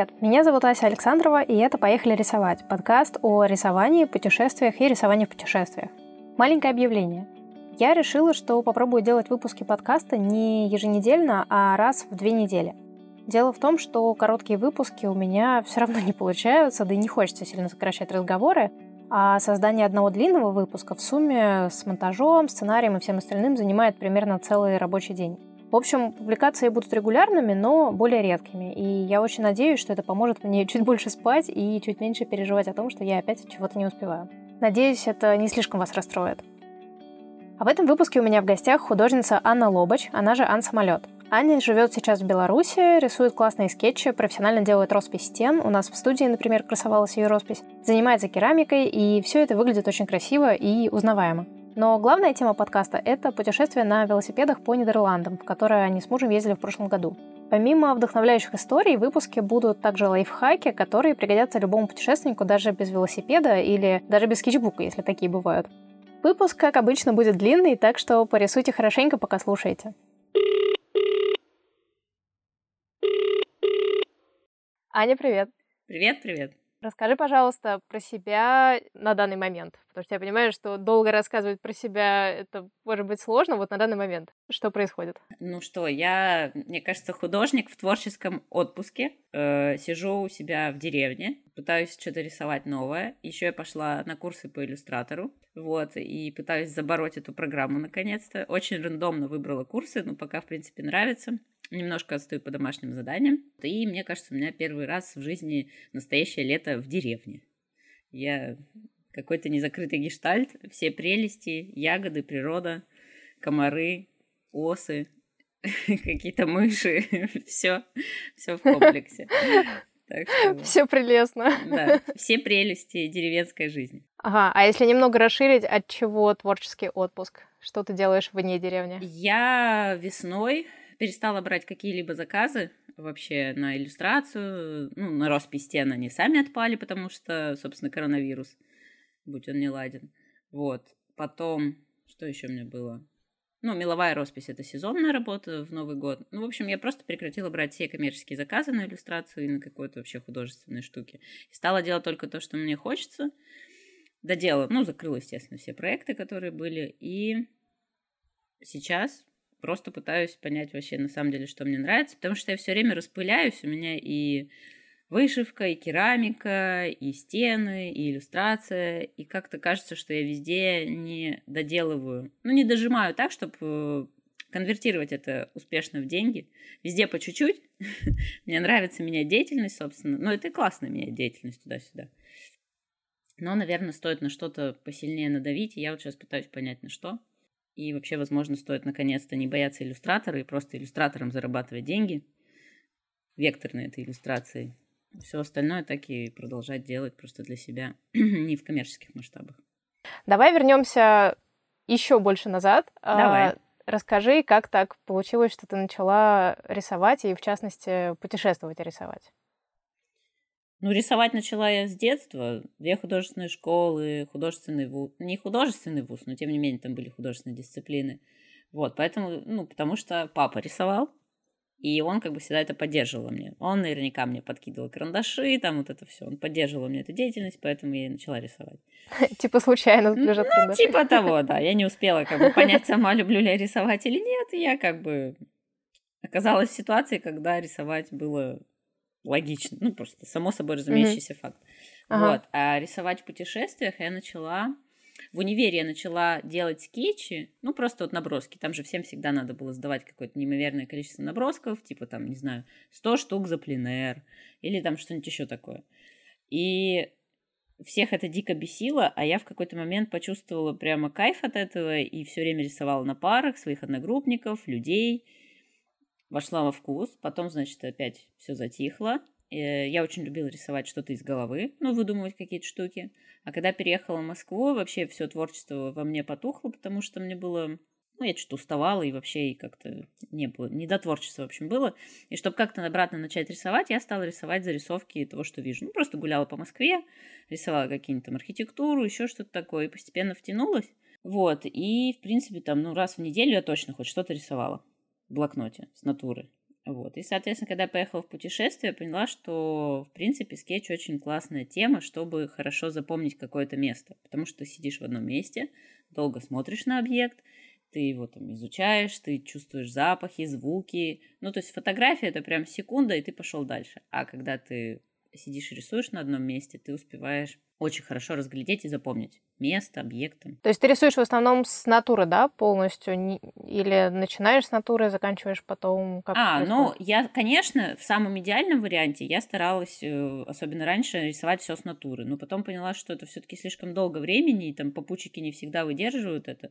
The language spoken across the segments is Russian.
Привет, меня зовут Ася Александрова, и это «Поехали рисовать» — подкаст о рисовании, путешествиях и рисовании в путешествиях. Маленькое объявление. Я решила, что попробую делать выпуски подкаста не еженедельно, а раз в две недели. Дело в том, что короткие выпуски у меня все равно не получаются, да и не хочется сильно сокращать разговоры, а создание одного длинного выпуска в сумме с монтажом, сценарием и всем остальным занимает примерно целый рабочий день. В общем, публикации будут регулярными, но более редкими. И я очень надеюсь, что это поможет мне чуть больше спать и чуть меньше переживать о том, что я опять чего-то не успеваю. Надеюсь, это не слишком вас расстроит. А в этом выпуске у меня в гостях художница Анна Лобач, она же Ан Самолет. Аня живет сейчас в Беларуси, рисует классные скетчи, профессионально делает роспись стен. У нас в студии, например, красовалась ее роспись. Занимается керамикой, и все это выглядит очень красиво и узнаваемо. Но главная тема подкаста — это путешествие на велосипедах по Нидерландам, в которое они с мужем ездили в прошлом году. Помимо вдохновляющих историй, в выпуске будут также лайфхаки, которые пригодятся любому путешественнику даже без велосипеда или даже без скетчбука, если такие бывают. Выпуск, как обычно, будет длинный, так что порисуйте хорошенько, пока слушаете. Аня, привет. Привет, привет. Расскажи, пожалуйста, про себя на данный момент, потому что я понимаю, что долго рассказывать про себя это может быть сложно. Вот на данный момент что происходит? Ну что, я, мне кажется, художник в творческом отпуске. Э, сижу у себя в деревне, пытаюсь что-то рисовать новое. Еще я пошла на курсы по иллюстратору, вот, и пытаюсь забороть эту программу наконец-то. Очень рандомно выбрала курсы, но пока, в принципе, нравится немножко отстаю по домашним заданиям. И мне кажется, у меня первый раз в жизни настоящее лето в деревне. Я какой-то незакрытый гештальт, все прелести, ягоды, природа, комары, осы, какие-то мыши, все, все в комплексе. Что, все прелестно. Да, все прелести деревенской жизни. Ага, а если немного расширить, от чего творческий отпуск? Что ты делаешь вне деревни? Я весной перестала брать какие-либо заказы вообще на иллюстрацию. Ну, на роспись стен они сами отпали, потому что, собственно, коронавирус, будь он не ладен. Вот. Потом, что еще у меня было? Ну, меловая роспись — это сезонная работа в Новый год. Ну, в общем, я просто прекратила брать все коммерческие заказы на иллюстрацию и на какой-то вообще художественной штуки. И стала делать только то, что мне хочется. Доделала, ну, закрыла, естественно, все проекты, которые были. И сейчас просто пытаюсь понять вообще на самом деле, что мне нравится, потому что я все время распыляюсь, у меня и вышивка, и керамика, и стены, и иллюстрация, и как-то кажется, что я везде не доделываю, ну, не дожимаю так, чтобы э, конвертировать это успешно в деньги. Везде по чуть-чуть. Мне нравится менять деятельность, собственно. Но это и классно менять деятельность туда-сюда. Но, наверное, стоит на что-то посильнее надавить, и я вот сейчас пытаюсь понять, на что. И вообще, возможно, стоит наконец-то не бояться иллюстратора и просто иллюстратором зарабатывать деньги, векторной этой иллюстрации. Все остальное так и продолжать делать просто для себя, не в коммерческих масштабах. Давай вернемся еще больше назад. А, Давай. Расскажи, как так получилось, что ты начала рисовать и, в частности, путешествовать и рисовать? Ну, рисовать начала я с детства. Две художественные школы, художественный вуз. Не художественный вуз, но тем не менее там были художественные дисциплины. Вот, поэтому, ну, потому что папа рисовал, и он как бы всегда это поддерживал мне. Он наверняка мне подкидывал карандаши, там вот это все. Он поддерживал мне эту деятельность, поэтому я и начала рисовать. Типа случайно лежат ну, карандаши. Типа того, да. Я не успела как бы понять сама, люблю ли я рисовать или нет. И я как бы оказалась в ситуации, когда рисовать было логично, ну просто само собой разумеющийся mm-hmm. факт. Ага. Вот. А рисовать в путешествиях я начала в универе я начала делать скетчи, ну, просто вот наброски. Там же всем всегда надо было сдавать какое-то неимоверное количество набросков, типа там, не знаю, 100 штук за пленэр или там что-нибудь еще такое. И всех это дико бесило, а я в какой-то момент почувствовала прямо кайф от этого и все время рисовала на парах своих одногруппников, людей – вошла во вкус, потом, значит, опять все затихло. Э, я очень любила рисовать что-то из головы, ну, выдумывать какие-то штуки. А когда переехала в Москву, вообще все творчество во мне потухло, потому что мне было... Ну, я что-то уставала, и вообще и как-то не было, не до творчества, в общем, было. И чтобы как-то обратно начать рисовать, я стала рисовать зарисовки того, что вижу. Ну, просто гуляла по Москве, рисовала какие-нибудь там архитектуру, еще что-то такое, и постепенно втянулась. Вот, и, в принципе, там, ну, раз в неделю я точно хоть что-то рисовала блокноте с натуры. Вот. И, соответственно, когда я поехала в путешествие, поняла, что, в принципе, скетч очень классная тема, чтобы хорошо запомнить какое-то место. Потому что ты сидишь в одном месте, долго смотришь на объект, ты его там изучаешь, ты чувствуешь запахи, звуки. Ну, то есть фотография это прям секунда, и ты пошел дальше. А когда ты сидишь и рисуешь на одном месте, ты успеваешь очень хорошо разглядеть и запомнить место, объекты. То есть ты рисуешь в основном с натуры, да, полностью? Или начинаешь с натуры, заканчиваешь потом? Как а, ну, я, конечно, в самом идеальном варианте я старалась, э, особенно раньше, рисовать все с натуры. Но потом поняла, что это все-таки слишком долго времени, и там попутчики не всегда выдерживают это.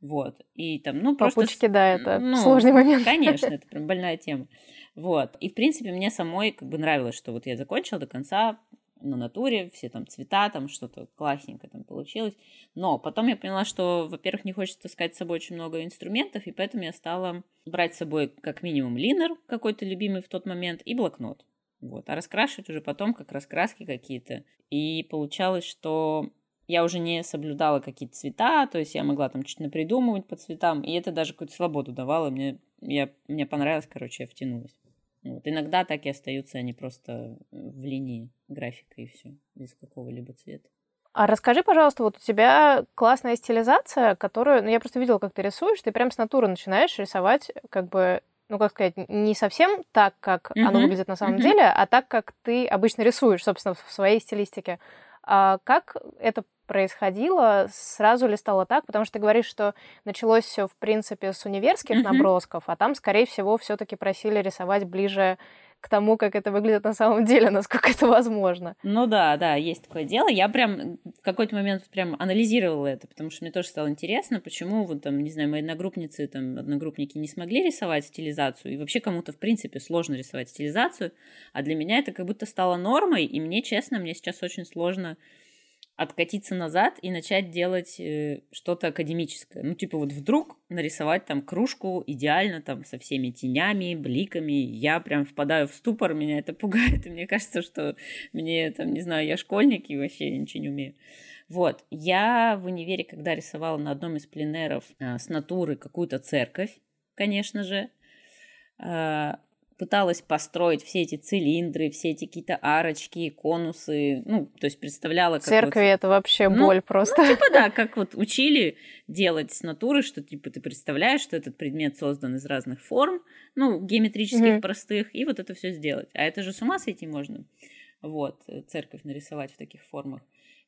Вот. И там, ну, просто... Попутчики, да, это ну, сложный момент. Конечно, это прям больная тема. Вот. И, в принципе, мне самой как бы нравилось, что вот я закончила до конца на натуре, все там цвета, там что-то классненько там получилось. Но потом я поняла, что, во-первых, не хочется таскать с собой очень много инструментов, и поэтому я стала брать с собой как минимум линер какой-то любимый в тот момент и блокнот. Вот. А раскрашивать уже потом как раскраски какие-то. И получалось, что я уже не соблюдала какие-то цвета, то есть я могла там чуть напридумывать по цветам, и это даже какую-то свободу давало. Мне, я, мне понравилось, короче, я втянулась. Вот. Иногда так и остаются они просто в линии графика и все, без какого-либо цвета. А расскажи, пожалуйста, вот у тебя классная стилизация, которую, ну, я просто видела, как ты рисуешь, ты прям с натуры начинаешь рисовать, как бы, ну, как сказать, не совсем так, как mm-hmm. оно выглядит на самом mm-hmm. деле, а так, как ты обычно рисуешь, собственно, в своей стилистике. А как это происходило, сразу ли стало так? Потому что ты говоришь, что началось все, в принципе, с универских mm-hmm. набросков, а там, скорее всего, все-таки просили рисовать ближе к тому, как это выглядит на самом деле, насколько это возможно. Ну да, да, есть такое дело. Я прям в какой-то момент прям анализировала это, потому что мне тоже стало интересно, почему вот там, не знаю, мои одногруппницы, там, одногруппники не смогли рисовать стилизацию, и вообще кому-то, в принципе, сложно рисовать стилизацию, а для меня это как будто стало нормой, и мне, честно, мне сейчас очень сложно откатиться назад и начать делать э, что-то академическое. Ну, типа вот вдруг нарисовать там кружку идеально там со всеми тенями, бликами. Я прям впадаю в ступор, меня это пугает. И мне кажется, что мне там, не знаю, я школьник и вообще ничего не умею. Вот, я в универе, когда рисовала на одном из пленеров э, с натуры какую-то церковь, конечно же, э, пыталась построить все эти цилиндры, все эти какие-то арочки, конусы, ну, то есть представляла... Как Церкви вот... это вообще ну, боль ну, просто. Ну, типа да, как вот учили делать с натуры, что типа ты представляешь, что этот предмет создан из разных форм, ну, геометрических mm-hmm. простых, и вот это все сделать. А это же с ума сойти можно, вот, церковь нарисовать в таких формах.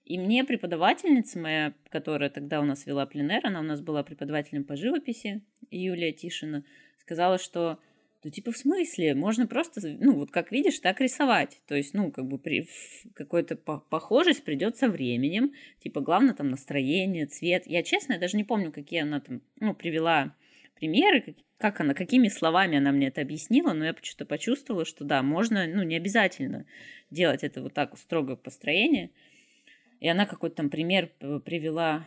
И мне преподавательница моя, которая тогда у нас вела пленер, она у нас была преподавателем по живописи, Юлия Тишина, сказала, что ну, типа, в смысле? Можно просто, ну, вот как видишь, так рисовать. То есть, ну, как бы при, какой-то по похожесть придет со временем. Типа, главное там настроение, цвет. Я, честно, я даже не помню, какие она там, ну, привела примеры, как она, какими словами она мне это объяснила, но я почему-то почувствовала, что да, можно, ну, не обязательно делать это вот так строго построение. И она какой-то там пример привела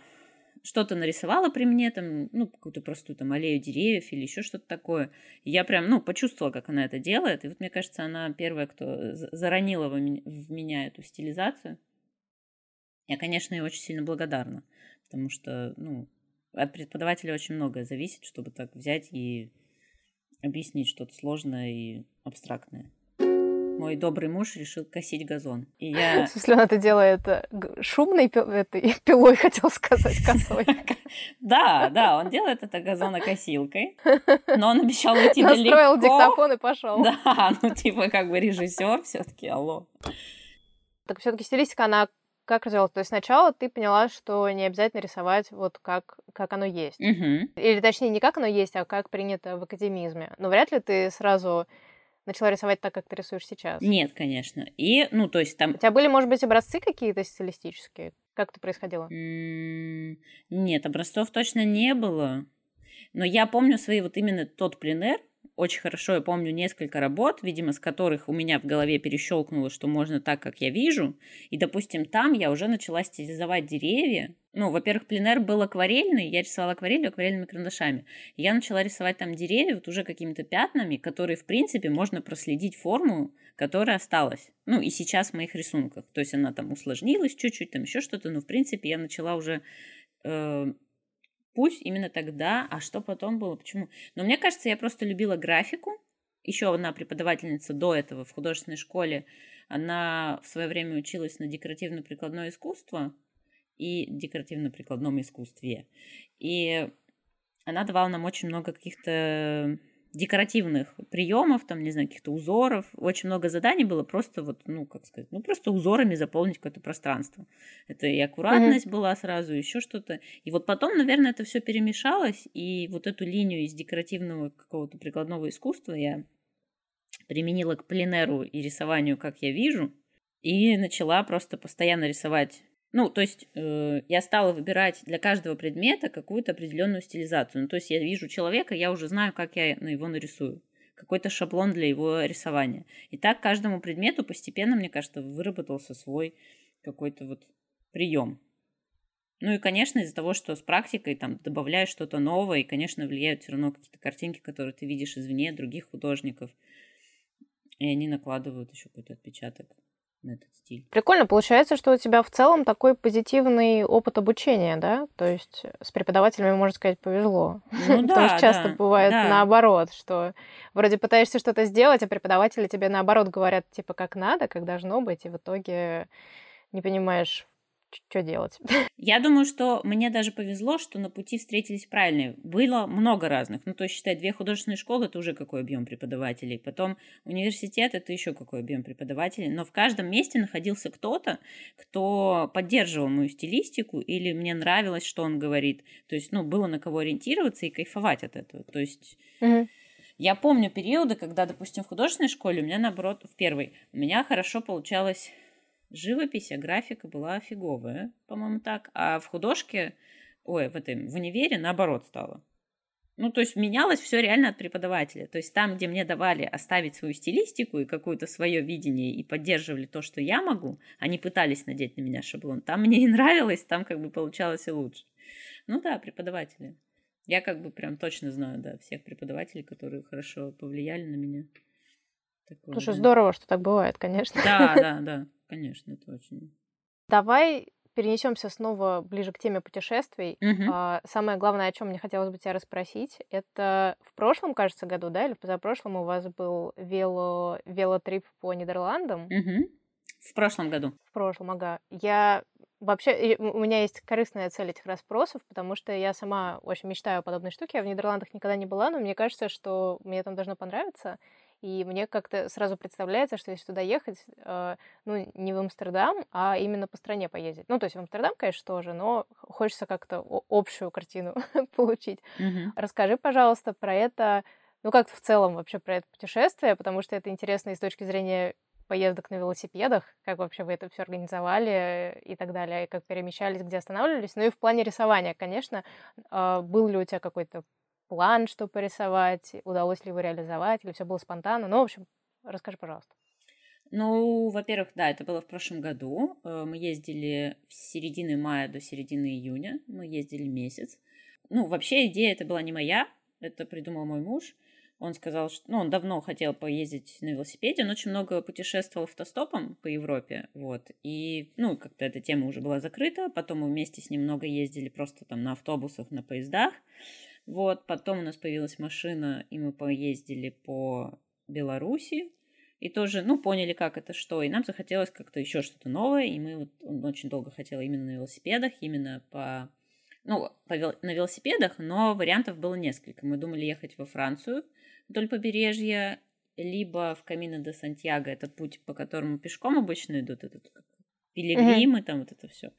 что-то нарисовала при мне, там, ну, какую-то простую там аллею деревьев или еще что-то такое. И я прям, ну, почувствовала, как она это делает. И вот мне кажется, она первая, кто заронила в меня эту стилизацию. Я, конечно, ей очень сильно благодарна, потому что, ну, от преподавателя очень многое зависит, чтобы так взять и объяснить что-то сложное и абстрактное мой добрый муж решил косить газон. И я... В смысле, он это делает э, шумной этой пилой, хотел сказать, косой. Да, да, он делает это газонокосилкой, но он обещал уйти далеко. Настроил диктофон и пошел. Да, ну типа как бы режиссер все-таки, алло. Так все-таки стилистика, она как развивалась? То есть сначала ты поняла, что не обязательно рисовать вот как, как оно есть. Угу. Или точнее, не как оно есть, а как принято в академизме. Но вряд ли ты сразу начала рисовать так, как ты рисуешь сейчас? Нет, конечно. И, ну, то есть там... У тебя были, может быть, образцы какие-то стилистические? Как это происходило? Нет, образцов точно не было. Но я помню свои вот именно тот пленер, очень хорошо я помню несколько работ, видимо, с которых у меня в голове перещелкнуло, что можно так, как я вижу. И, допустим, там я уже начала стилизовать деревья. Ну, во-первых, пленер был акварельный, я рисовала акварелью акварельными карандашами. Я начала рисовать там деревья вот уже какими-то пятнами, которые, в принципе, можно проследить форму, которая осталась. Ну, и сейчас в моих рисунках. То есть она там усложнилась чуть-чуть, там еще что-то, но, в принципе, я начала уже э, путь именно тогда, а что потом было, почему. Но мне кажется, я просто любила графику, еще одна преподавательница до этого в художественной школе, она в свое время училась на декоративно-прикладное искусство и декоративно-прикладном искусстве. И она давала нам очень много каких-то декоративных приемов, там, не знаю, каких-то узоров. Очень много заданий было просто вот, ну, как сказать, ну, просто узорами заполнить какое-то пространство. Это и аккуратность mm-hmm. была сразу, еще что-то. И вот потом, наверное, это все перемешалось, и вот эту линию из декоративного какого-то прикладного искусства я применила к пленеру и рисованию, как я вижу, и начала просто постоянно рисовать ну, то есть э, я стала выбирать для каждого предмета какую-то определенную стилизацию. Ну, то есть я вижу человека, я уже знаю, как я на его нарисую. Какой-то шаблон для его рисования. И так каждому предмету постепенно, мне кажется, выработался свой какой-то вот прием. Ну и, конечно, из-за того, что с практикой там добавляешь что-то новое, и, конечно, влияют все равно какие-то картинки, которые ты видишь извне других художников, и они накладывают еще какой-то отпечаток на этот стиль. Прикольно. Получается, что у тебя в целом такой позитивный опыт обучения, да? То есть с преподавателями, можно сказать, повезло. Ну, да, Потому что часто да, бывает да. наоборот, что вроде пытаешься что-то сделать, а преподаватели тебе наоборот говорят, типа, как надо, как должно быть, и в итоге не понимаешь, что делать. Я думаю, что мне даже повезло, что на пути встретились правильные. Было много разных. Ну, то есть, считай, две художественные школы – это уже какой объем преподавателей. Потом университет – это еще какой объем преподавателей. Но в каждом месте находился кто-то, кто поддерживал мою стилистику или мне нравилось, что он говорит. То есть, ну, было на кого ориентироваться и кайфовать от этого. То есть... Угу. Я помню периоды, когда, допустим, в художественной школе у меня, наоборот, в первой, у меня хорошо получалось живопись, а графика была фиговая, по-моему, так. А в художке, ой, в этом, в универе наоборот стало. Ну, то есть менялось все реально от преподавателя. То есть там, где мне давали оставить свою стилистику и какое-то свое видение и поддерживали то, что я могу, они пытались надеть на меня шаблон. Там мне и нравилось, там как бы получалось и лучше. Ну да, преподаватели. Я как бы прям точно знаю, да, всех преподавателей, которые хорошо повлияли на меня. Такое, Слушай, да. здорово, что так бывает, конечно. Да, да, да. Конечно, это очень... Давай перенесемся снова ближе к теме путешествий. Угу. А, самое главное, о чем мне хотелось бы тебя расспросить, это в прошлом, кажется, году, да, или позапрошлом у вас был вело велотрип по Нидерландам. Угу. В прошлом году. В прошлом, ага. Я вообще, у меня есть корыстная цель этих расспросов, потому что я сама очень мечтаю о подобной штуке. Я в Нидерландах никогда не была, но мне кажется, что мне там должно понравиться. И мне как-то сразу представляется, что если туда ехать, э, ну, не в Амстердам, а именно по стране поездить. Ну, то есть в Амстердам, конечно, тоже, но хочется как-то общую картину получить. Mm-hmm. Расскажи, пожалуйста, про это, ну, как в целом вообще про это путешествие, потому что это интересно и с точки зрения поездок на велосипедах, как вообще вы это все организовали и так далее, и как перемещались, где останавливались. Ну и в плане рисования, конечно, э, был ли у тебя какой-то план, что порисовать, удалось ли его реализовать, или все было спонтанно. Ну, в общем, расскажи, пожалуйста. Ну, во-первых, да, это было в прошлом году. Э, мы ездили с середины мая до середины июня. Мы ездили месяц. Ну, вообще идея это была не моя, это придумал мой муж. Он сказал, что ну, он давно хотел поездить на велосипеде, он очень много путешествовал автостопом по Европе, вот, и, ну, как-то эта тема уже была закрыта, потом мы вместе с ним много ездили просто там на автобусах, на поездах, вот, потом у нас появилась машина, и мы поездили по Беларуси, и тоже, ну, поняли, как это что, и нам захотелось как-то еще что-то новое, и мы вот, он очень долго хотел именно на велосипедах, именно по, ну, по, на велосипедах, но вариантов было несколько. Мы думали ехать во Францию вдоль побережья, либо в Камино де Сантьяго, это путь, по которому пешком обычно идут, этот пилигримы, mm-hmm. там вот это все,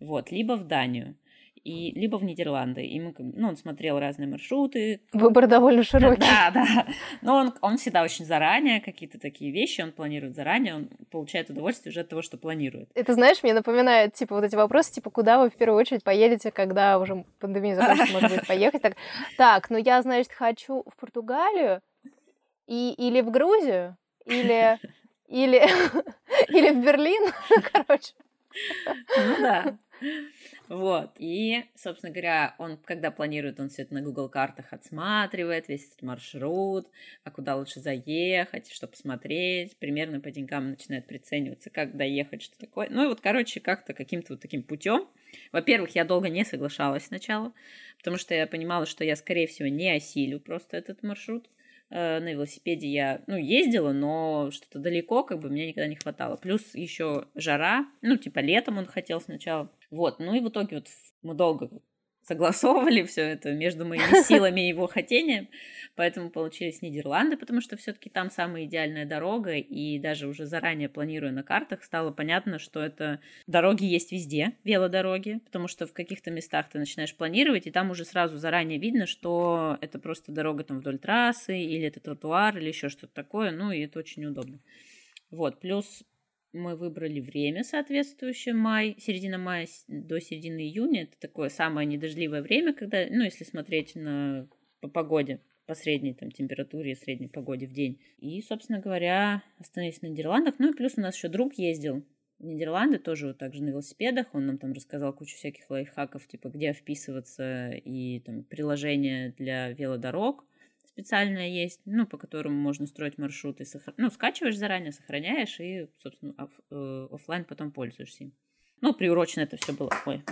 вот, либо в Данию и либо в Нидерланды. И мы, ну, он смотрел разные маршруты. Выбор довольно широкий. Да, да. Но он, он всегда очень заранее, какие-то такие вещи он планирует заранее, он получает удовольствие уже от того, что планирует. Это, знаешь, мне напоминает, типа, вот эти вопросы, типа, куда вы в первую очередь поедете, когда уже пандемия закончится, может быть, поехать. Так, так, ну я, значит, хочу в Португалию и, или в Грузию, или, или, или в Берлин, короче. Ну да. Вот. И, собственно говоря, он, когда планирует, он все это на Google картах отсматривает, весь этот маршрут, а куда лучше заехать, что посмотреть, примерно по деньгам начинает прицениваться, как доехать, что такое. Ну и вот, короче, как-то каким-то вот таким путем. Во-первых, я долго не соглашалась сначала, потому что я понимала, что я, скорее всего, не осилю просто этот маршрут. Э, на велосипеде я, ну, ездила, но что-то далеко, как бы, мне никогда не хватало. Плюс еще жара, ну, типа, летом он хотел сначала. Вот, ну и в итоге вот мы долго согласовывали все это между моими силами и его хотением, поэтому получились Нидерланды, потому что все-таки там самая идеальная дорога, и даже уже заранее планируя на картах, стало понятно, что это дороги есть везде, велодороги, потому что в каких-то местах ты начинаешь планировать, и там уже сразу заранее видно, что это просто дорога там вдоль трассы, или это тротуар, или еще что-то такое, ну и это очень удобно. Вот, плюс мы выбрали время соответствующее, май, середина мая до середины июня. Это такое самое недождливое время, когда, ну, если смотреть на, по погоде, по средней там, температуре средней погоде в день. И, собственно говоря, остановились на Нидерландах. Ну и плюс у нас еще друг ездил в Нидерланды, тоже вот так же на велосипедах. Он нам там рассказал кучу всяких лайфхаков, типа где вписываться и там приложения для велодорог специальная есть, ну, по которому можно строить маршруты. Сохр... Ну, скачиваешь заранее, сохраняешь и, собственно, оф... э, офлайн потом пользуешься им. Ну, приурочено это все было. Ой,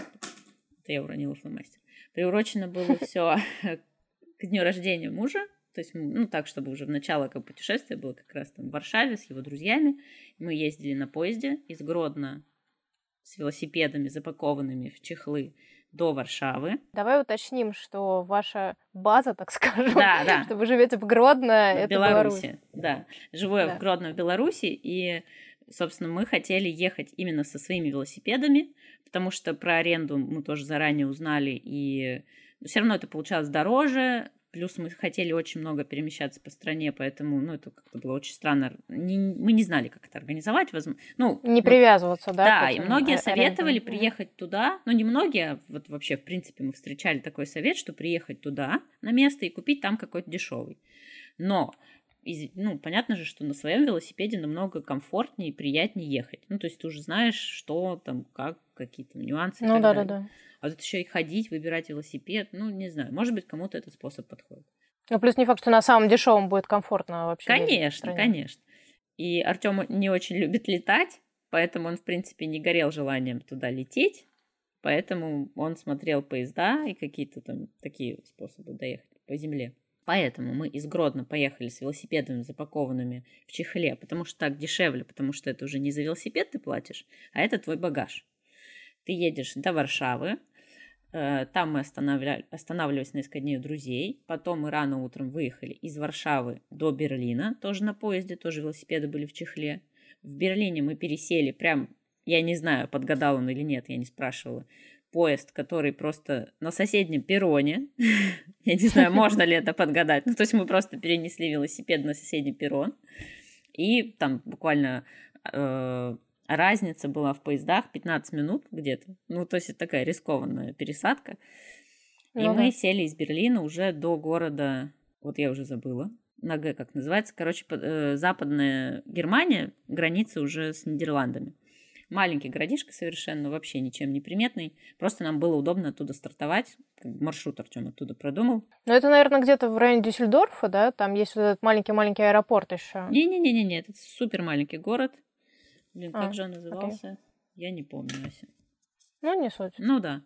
это я уронила фломастер. Приурочено было все к дню рождения мужа. То есть, ну, так, чтобы уже в начало как путешествия было как раз там в Варшаве с его друзьями. Мы ездили на поезде из Гродно с велосипедами, запакованными в чехлы до Варшавы. Давай уточним, что ваша база, так скажем, да, да. что вы живете в Гродно, в это Беларуси. Беларусь. Да, живу я Да. в Гродно в Беларуси, и, собственно, мы хотели ехать именно со своими велосипедами, потому что про аренду мы тоже заранее узнали, и все равно это получалось дороже, Плюс мы хотели очень много перемещаться по стране, поэтому, ну, это как-то было очень странно. Не- мы не знали, как это организовать. возм- Ну, Не мы- привязываться, да? да, и многие а- советовали приехать туда, ну не многие, а вот вообще в принципе мы встречали такой совет, что приехать туда на место и купить там какой-то дешевый. Но ну, понятно же, что на своем велосипеде намного комфортнее и приятнее ехать. Ну, то есть ты уже знаешь, что там, как, какие то нюансы. Ну да, да, далее. да. А тут еще и ходить, выбирать велосипед, ну, не знаю, может быть, кому-то этот способ подходит. Ну, плюс не факт, что на самом дешевом будет комфортно вообще. Конечно, конечно. И Артем не очень любит летать, поэтому он, в принципе, не горел желанием туда лететь. Поэтому он смотрел поезда и какие-то там такие способы доехать по земле. Поэтому мы из Гродно поехали с велосипедами, запакованными в чехле, потому что так дешевле, потому что это уже не за велосипед ты платишь, а это твой багаж. Ты едешь до Варшавы, э, там мы останавливали, останавливались на несколько дней у друзей, потом мы рано утром выехали из Варшавы до Берлина, тоже на поезде, тоже велосипеды были в чехле. В Берлине мы пересели прям, я не знаю, подгадал он или нет, я не спрашивала, поезд, который просто на соседнем перроне. Я не знаю, можно ли это подгадать. Ну, то есть мы просто перенесли велосипед на соседний перрон. И там буквально э, разница была в поездах 15 минут где-то. Ну, то есть это такая рискованная пересадка. И Ну мы сели из Берлина уже до города, вот я уже забыла, на Г как называется, короче, э, западная Германия, граница уже с Нидерландами. Маленький городишко совершенно, вообще ничем не приметный. Просто нам было удобно оттуда стартовать. Маршрут Артем оттуда продумал. Ну, это, наверное, где-то в районе Дюссельдорфа, да? Там есть вот этот маленький-маленький аэропорт еще. Не-не-не-не, это супер маленький город. Блин, А, как же он назывался? Я не помню, Ася. Ну, не суть. Ну да.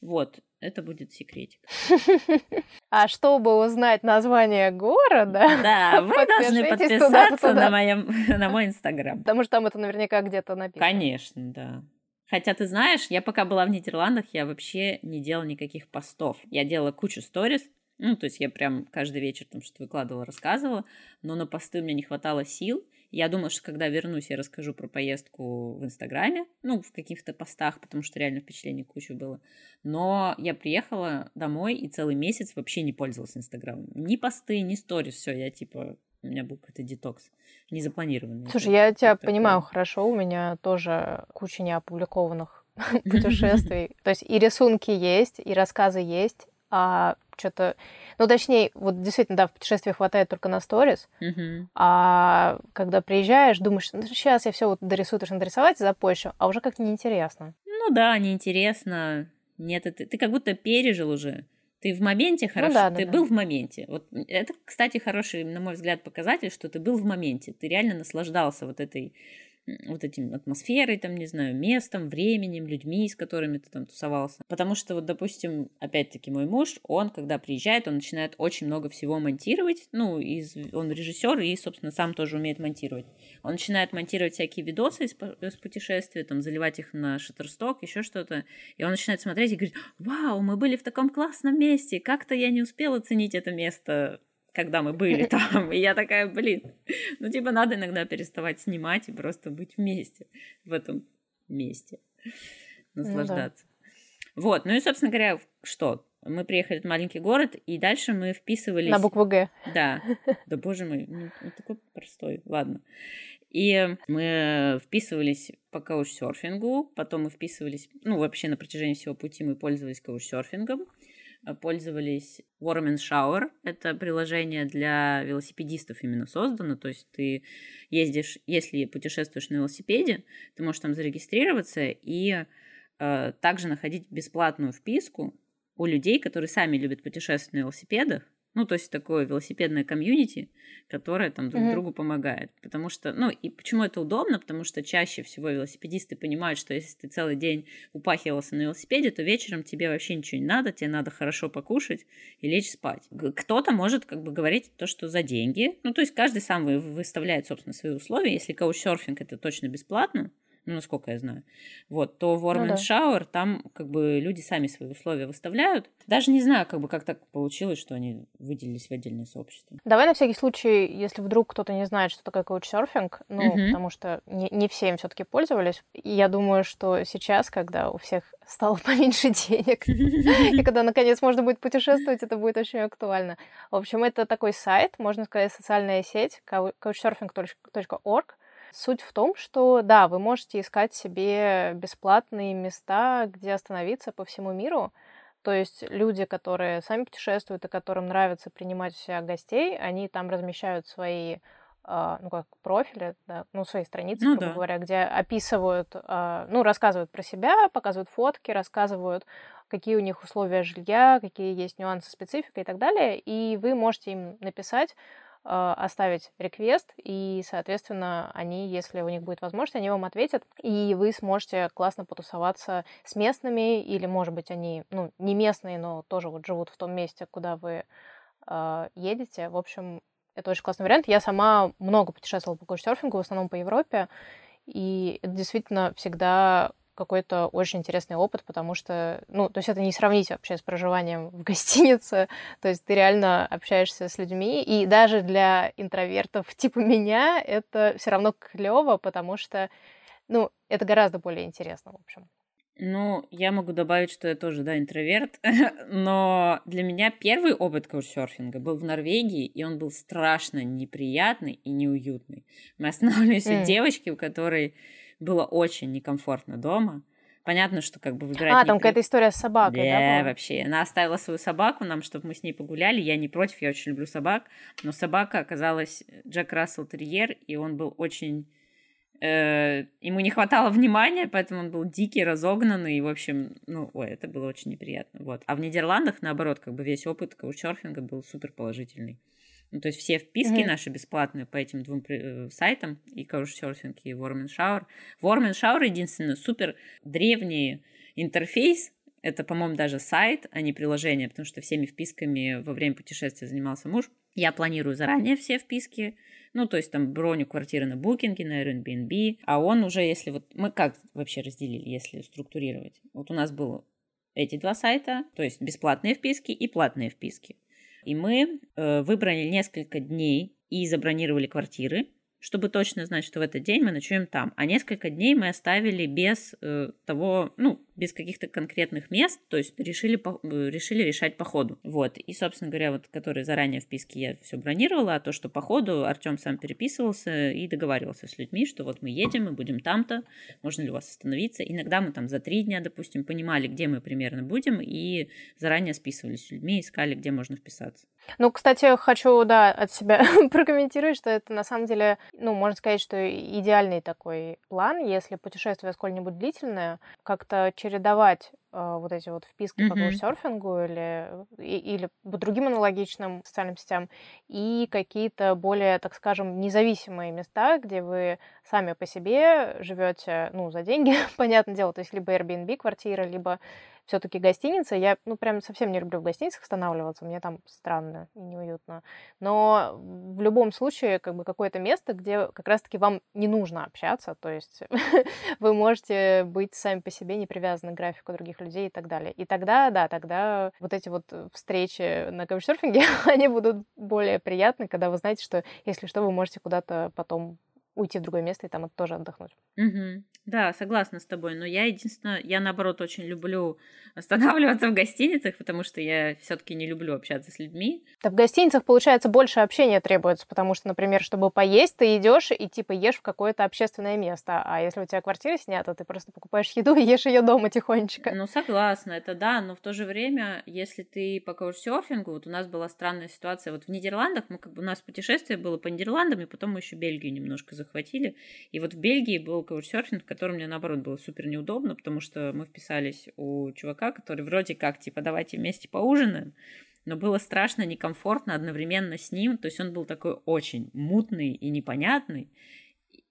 Вот, это будет секретик. А чтобы узнать название города, Да, вы должны подписаться на, моем, на мой инстаграм. потому что там это наверняка где-то написано. Конечно, да. Хотя ты знаешь, я пока была в Нидерландах, я вообще не делала никаких постов. Я делала кучу сторис, ну, то есть я прям каждый вечер там что-то выкладывала, рассказывала, но на посты у меня не хватало сил. Я думала, что когда вернусь, я расскажу про поездку в Инстаграме, ну, в каких-то постах, потому что реально впечатлений куча было. Но я приехала домой и целый месяц вообще не пользовалась Инстаграмом. Ни посты, ни сторис, все, я типа, у меня был какой-то детокс, незапланированный. Слушай, я тебя такое. понимаю хорошо, у меня тоже куча неопубликованных путешествий. То есть и рисунки есть, и рассказы есть, а что-то... Ну, точнее, вот действительно, да, в путешествии хватает только на сторис, Мгм. а когда приезжаешь, думаешь, ну, сейчас я все вот дорисую, то, что нарисовать, запощу, а уже как-то неинтересно. Ну да, неинтересно. Нет, это, ты как будто пережил уже. Ты в моменте хорошо, да, да, ты да. был в моменте. Вот это, кстати, хороший, на мой взгляд, показатель, что ты был в моменте. Ты реально наслаждался вот этой вот этим атмосферой, там, не знаю, местом, временем, людьми, с которыми ты там тусовался. Потому что, вот, допустим, опять-таки мой муж, он, когда приезжает, он начинает очень много всего монтировать. Ну, из, он режиссер и, собственно, сам тоже умеет монтировать. Он начинает монтировать всякие видосы из, из путешествия, там, заливать их на Shutterstock, еще что-то. И он начинает смотреть и говорит, вау, мы были в таком классном месте, как-то я не успела оценить это место когда мы были там. И я такая, блин, ну типа надо иногда переставать снимать и просто быть вместе в этом месте. Наслаждаться. Ну, да. Вот, ну и, собственно говоря, что? Мы приехали в маленький город, и дальше мы вписывались... На букву «Г». Да. Да, боже мой, ну такой простой, ладно. И мы вписывались по каучсерфингу, потом мы вписывались, ну, вообще на протяжении всего пути мы пользовались каучсерфингом. Э, пользовались Warm and Shower. Это приложение для велосипедистов именно создано. То есть ты ездишь, если путешествуешь на велосипеде, ты можешь там зарегистрироваться и э, также находить бесплатную вписку у людей, которые сами любят путешествовать на велосипедах, ну, то есть такое велосипедное комьюнити, которое там друг mm-hmm. другу помогает. Потому что, ну, и почему это удобно? Потому что чаще всего велосипедисты понимают, что если ты целый день упахивался на велосипеде, то вечером тебе вообще ничего не надо, тебе надо хорошо покушать и лечь спать. Кто-то может как бы говорить то, что за деньги. Ну, то есть каждый сам выставляет, собственно, свои условия. Если каучсерфинг это точно бесплатно, ну, насколько я знаю, вот, то в Warm ну, да. Shower там как бы люди сами свои условия выставляют. Даже не знаю, как бы как так получилось, что они выделились в отдельное сообщество. Давай на всякий случай, если вдруг кто-то не знает, что такое коучсерфинг, ну, угу. потому что не, не все им все-таки пользовались. И я думаю, что сейчас, когда у всех стало поменьше денег, и когда наконец можно будет путешествовать, это будет очень актуально. В общем, это такой сайт, можно сказать, социальная сеть, couchsurfing.org, Суть в том, что да, вы можете искать себе бесплатные места, где остановиться по всему миру. То есть люди, которые сами путешествуют и которым нравится принимать у гостей, они там размещают свои Uh, ну, как профили, да, ну, свои страницы, ну, грубо да. говоря, где описывают, uh, ну, рассказывают про себя, показывают фотки, рассказывают, какие у них условия жилья, какие есть нюансы, специфика и так далее, и вы можете им написать, а, оставить реквест, и, соответственно, они, если у них будет возможность, они вам ответят, и вы сможете классно потусоваться с местными, или, может быть, они, ну, не местные, но тоже вот живут в том месте, куда вы э, едете. В общем, это очень классный вариант. Я сама много путешествовала по каучсерфингу, в основном по Европе, и это действительно всегда какой-то очень интересный опыт, потому что, ну, то есть это не сравнить вообще с проживанием в гостинице, то есть ты реально общаешься с людьми, и даже для интровертов типа меня это все равно клево, потому что, ну, это гораздо более интересно, в общем. Ну, я могу добавить, что я тоже, да, интроверт, но для меня первый опыт каучсерфинга был в Норвегии, и он был страшно неприятный и неуютный. Мы останавливались mm. у девочки, у которой было очень некомфортно дома. Понятно, что как бы выбирать... А, там какая-то история с собакой, да? Да, вообще. Она оставила свою собаку нам, чтобы мы с ней погуляли. Я не против, я очень люблю собак. Но собака оказалась Джек Рассел Терьер, и он был очень... Э, ему не хватало внимания, поэтому он был дикий, разогнанный, и, в общем, ну, ой, это было очень неприятно, вот. А в Нидерландах, наоборот, как бы весь опыт каучсерфинга был супер положительный. Ну, то есть все вписки mm-hmm. наши бесплатные по этим двум э, сайтам, и Couchsurfing, и Warm Shower. Warm Shower единственное супер древний интерфейс, это, по-моему, даже сайт, а не приложение, потому что всеми вписками во время путешествия занимался муж. Я планирую заранее все вписки, ну, то есть там броню квартиры на букинге, на Airbnb, а он уже, если вот... Мы как вообще разделили, если структурировать? Вот у нас было эти два сайта, то есть бесплатные вписки и платные вписки. И мы э, выбрали несколько дней и забронировали квартиры чтобы точно знать, что в этот день мы ночуем там. А несколько дней мы оставили без э, того, ну, без каких-то конкретных мест, то есть решили, по, э, решили решать по ходу. Вот. И, собственно говоря, вот, которые заранее в списке я все бронировала, а то, что по ходу Артем сам переписывался и договаривался с людьми, что вот мы едем, мы будем там-то, можно ли у вас остановиться. Иногда мы там за три дня, допустим, понимали, где мы примерно будем, и заранее списывались с людьми, искали, где можно вписаться. Ну, кстати, хочу, да, от себя прокомментировать, что это на самом деле, ну, можно сказать, что идеальный такой план, если путешествие сколь-нибудь длительное, как-то чередовать э, вот эти вот вписки mm-hmm. по каучсерфингу или, и, или по другим аналогичным социальным сетям и какие-то более, так скажем, независимые места, где вы сами по себе живете, ну, за деньги, понятное дело, то есть либо Airbnb квартира, либо все-таки гостиница. Я, ну, прям совсем не люблю в гостиницах останавливаться, мне там странно и неуютно. Но в любом случае, как бы какое-то место, где как раз-таки вам не нужно общаться, то есть вы можете быть сами по себе, не привязаны к графику других людей и так далее. И тогда, да, тогда вот эти вот встречи на каучсерфинге, они будут более приятны, когда вы знаете, что если что, вы можете куда-то потом уйти в другое место и там тоже отдохнуть. Угу. Да, согласна с тобой. Но я единственное, я наоборот очень люблю останавливаться в гостиницах, потому что я все-таки не люблю общаться с людьми. Да в гостиницах, получается, больше общения требуется, потому что, например, чтобы поесть, ты идешь и типа ешь в какое-то общественное место. А если у тебя квартира снята, ты просто покупаешь еду и ешь ее дома тихонечко. Ну, согласна, это да, но в то же время, если ты по каучсерфингу, вот у нас была странная ситуация, вот в Нидерландах, мы как бы у нас путешествие было по Нидерландам, и потом мы еще Бельгию немножко захватили. И вот в Бельгии был каучсерфинг, который мне, наоборот, было супер неудобно, потому что мы вписались у чувака, который вроде как, типа, давайте вместе поужинаем, но было страшно, некомфортно одновременно с ним, то есть он был такой очень мутный и непонятный,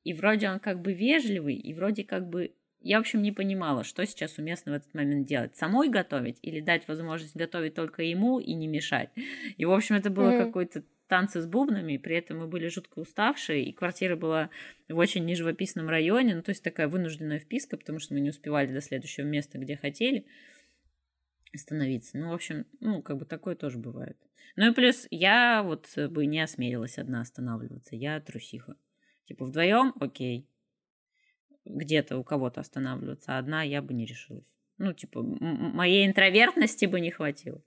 и вроде он как бы вежливый, и вроде как бы я, в общем, не понимала, что сейчас уместно в этот момент делать. Самой готовить или дать возможность готовить только ему и не мешать. И, в общем, это было mm-hmm. какой-то танцы с бубнами, при этом мы были жутко уставшие, и квартира была в очень неживописном районе, ну, то есть такая вынужденная вписка, потому что мы не успевали до следующего места, где хотели остановиться. Ну, в общем, ну, как бы такое тоже бывает. Ну и плюс я вот бы не осмелилась одна останавливаться, я трусиха. Типа вдвоем, окей, где-то у кого-то останавливаться, а одна я бы не решилась. Ну, типа, моей интровертности бы не хватило.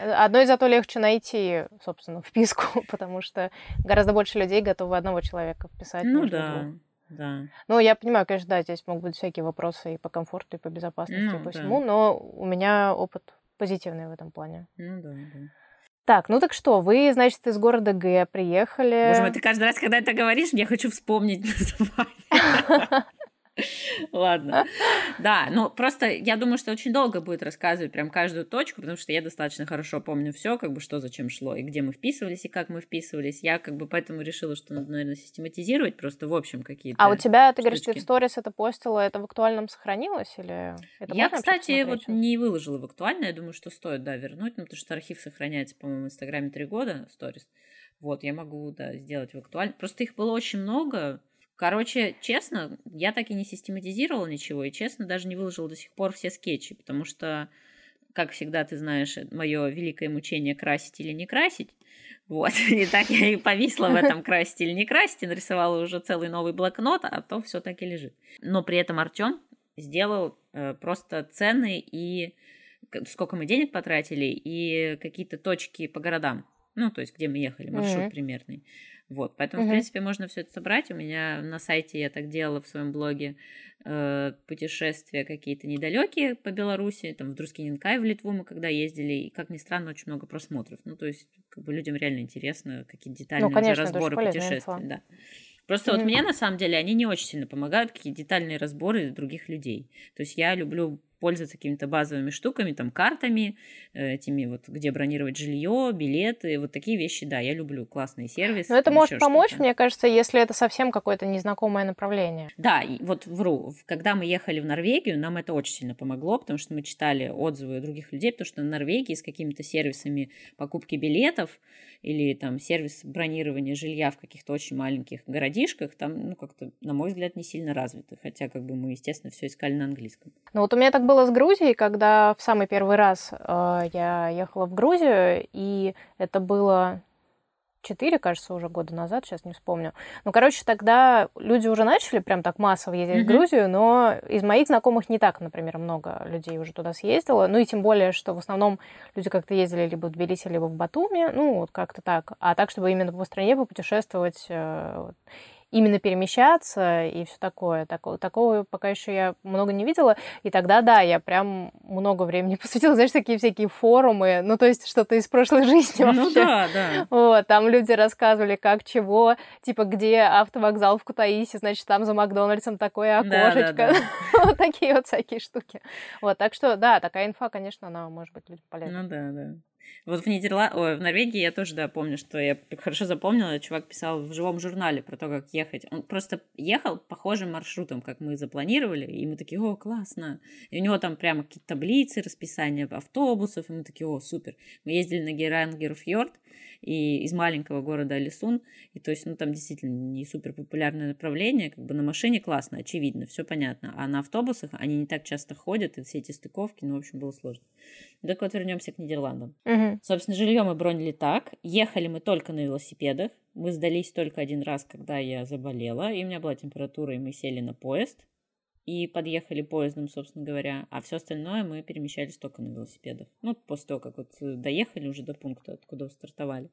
Одно и зато легче найти, собственно, вписку, потому что гораздо больше людей готовы одного человека вписать. Ну да, двух. да. Ну, я понимаю, конечно, да, здесь могут быть всякие вопросы и по комфорту, и по безопасности, ну, и по да. всему, но у меня опыт позитивный в этом плане. Ну да, да. Так, ну так что, вы, значит, из города Г приехали. Боже мой, ты каждый раз, когда это говоришь, я хочу вспомнить название. Ладно. Да, ну просто я думаю, что очень долго будет рассказывать прям каждую точку, потому что я достаточно хорошо помню все, как бы что зачем шло, и где мы вписывались, и как мы вписывались. Я как бы поэтому решила, что надо, наверное, систематизировать просто в общем какие-то А у тебя, ты говоришь, ты в сторис это постила, это в актуальном сохранилось или это Я, кстати, вот не выложила в актуально, я думаю, что стоит, да, вернуть, ну, потому что архив сохраняется, по-моему, в Инстаграме три года, сторис. Вот, я могу, да, сделать в актуально. Просто их было очень много, Короче, честно, я так и не систематизировала ничего, и честно, даже не выложила до сих пор все скетчи, потому что, как всегда, ты знаешь, мое великое мучение красить или не красить. Вот, и так я и повисла в этом красить или не красить, и нарисовала уже целый новый блокнот, а то все так и лежит. Но при этом Артем сделал э, просто цены и сколько мы денег потратили, и какие-то точки по городам. Ну, то есть, где мы ехали, маршрут mm-hmm. примерный. Вот, поэтому, mm-hmm. в принципе, можно все это собрать. У меня на сайте я так делала в своем блоге э, путешествия какие-то недалекие по Беларуси, там в Друскиненкай, в Литву мы когда ездили, и, как ни странно, очень много просмотров. Ну, то есть, как бы людям реально интересно, какие детальные ну, конечно, разборы путешествий. Да. Просто mm-hmm. вот мне, на самом деле, они не очень сильно помогают, какие детальные разборы других людей. То есть я люблю пользоваться какими-то базовыми штуками, там, картами, э, этими вот, где бронировать жилье, билеты, вот такие вещи, да, я люблю, классные сервисы. Но это может помочь, мне кажется, если это совсем какое-то незнакомое направление. Да, вот вру, когда мы ехали в Норвегию, нам это очень сильно помогло, потому что мы читали отзывы других людей, потому что в Норвегии с какими-то сервисами покупки билетов или там сервис бронирования жилья в каких-то очень маленьких городишках, там, ну, как-то, на мой взгляд, не сильно развиты, хотя, как бы, мы, естественно, все искали на английском. Ну, вот у меня так было было с Грузией, когда в самый первый раз э, я ехала в Грузию, и это было четыре, кажется, уже года назад, сейчас не вспомню. Ну, короче, тогда люди уже начали прям так массово ездить mm-hmm. в Грузию, но из моих знакомых не так, например, много людей уже туда съездило. Ну и тем более, что в основном люди как-то ездили либо в Тбилиси, либо в Батуми, ну, вот как-то так. А так, чтобы именно по стране попутешествовать. Именно перемещаться и все такое. Такого, такого пока еще я много не видела. И тогда, да, я прям много времени посвятила, знаешь, такие всякие форумы, ну, то есть что-то из прошлой жизни ну вообще. Ну, да, да. Вот, там люди рассказывали, как, чего, типа, где автовокзал в Кутаиси, значит, там за Макдональдсом такое окошечко. Да, да, да. вот такие вот всякие штуки. Вот, так что, да, такая инфа, конечно, она может быть людям полезна. Ну, да, да. Вот в Нидерланд... Ой, в Норвегии я тоже, да, помню, что я хорошо запомнила, чувак писал в живом журнале про то, как ехать. Он просто ехал похожим маршрутом, как мы запланировали, и мы такие, о, классно. И у него там прямо какие-то таблицы, расписание автобусов, и мы такие, о, супер. Мы ездили на Герангерфьорд, и из маленького города Алисун, и то есть, ну, там действительно не супер популярное направление, как бы на машине классно, очевидно, все понятно, а на автобусах они не так часто ходят, и все эти стыковки, ну, в общем, было сложно. Так вот, вернемся к Нидерландам. Угу. Собственно, жилье мы бронили так, ехали мы только на велосипедах, мы сдались только один раз, когда я заболела, и у меня была температура, и мы сели на поезд, и подъехали поездом, собственно говоря, а все остальное мы перемещались только на велосипедах. Ну, после того, как вот э, доехали уже до пункта, откуда стартовали.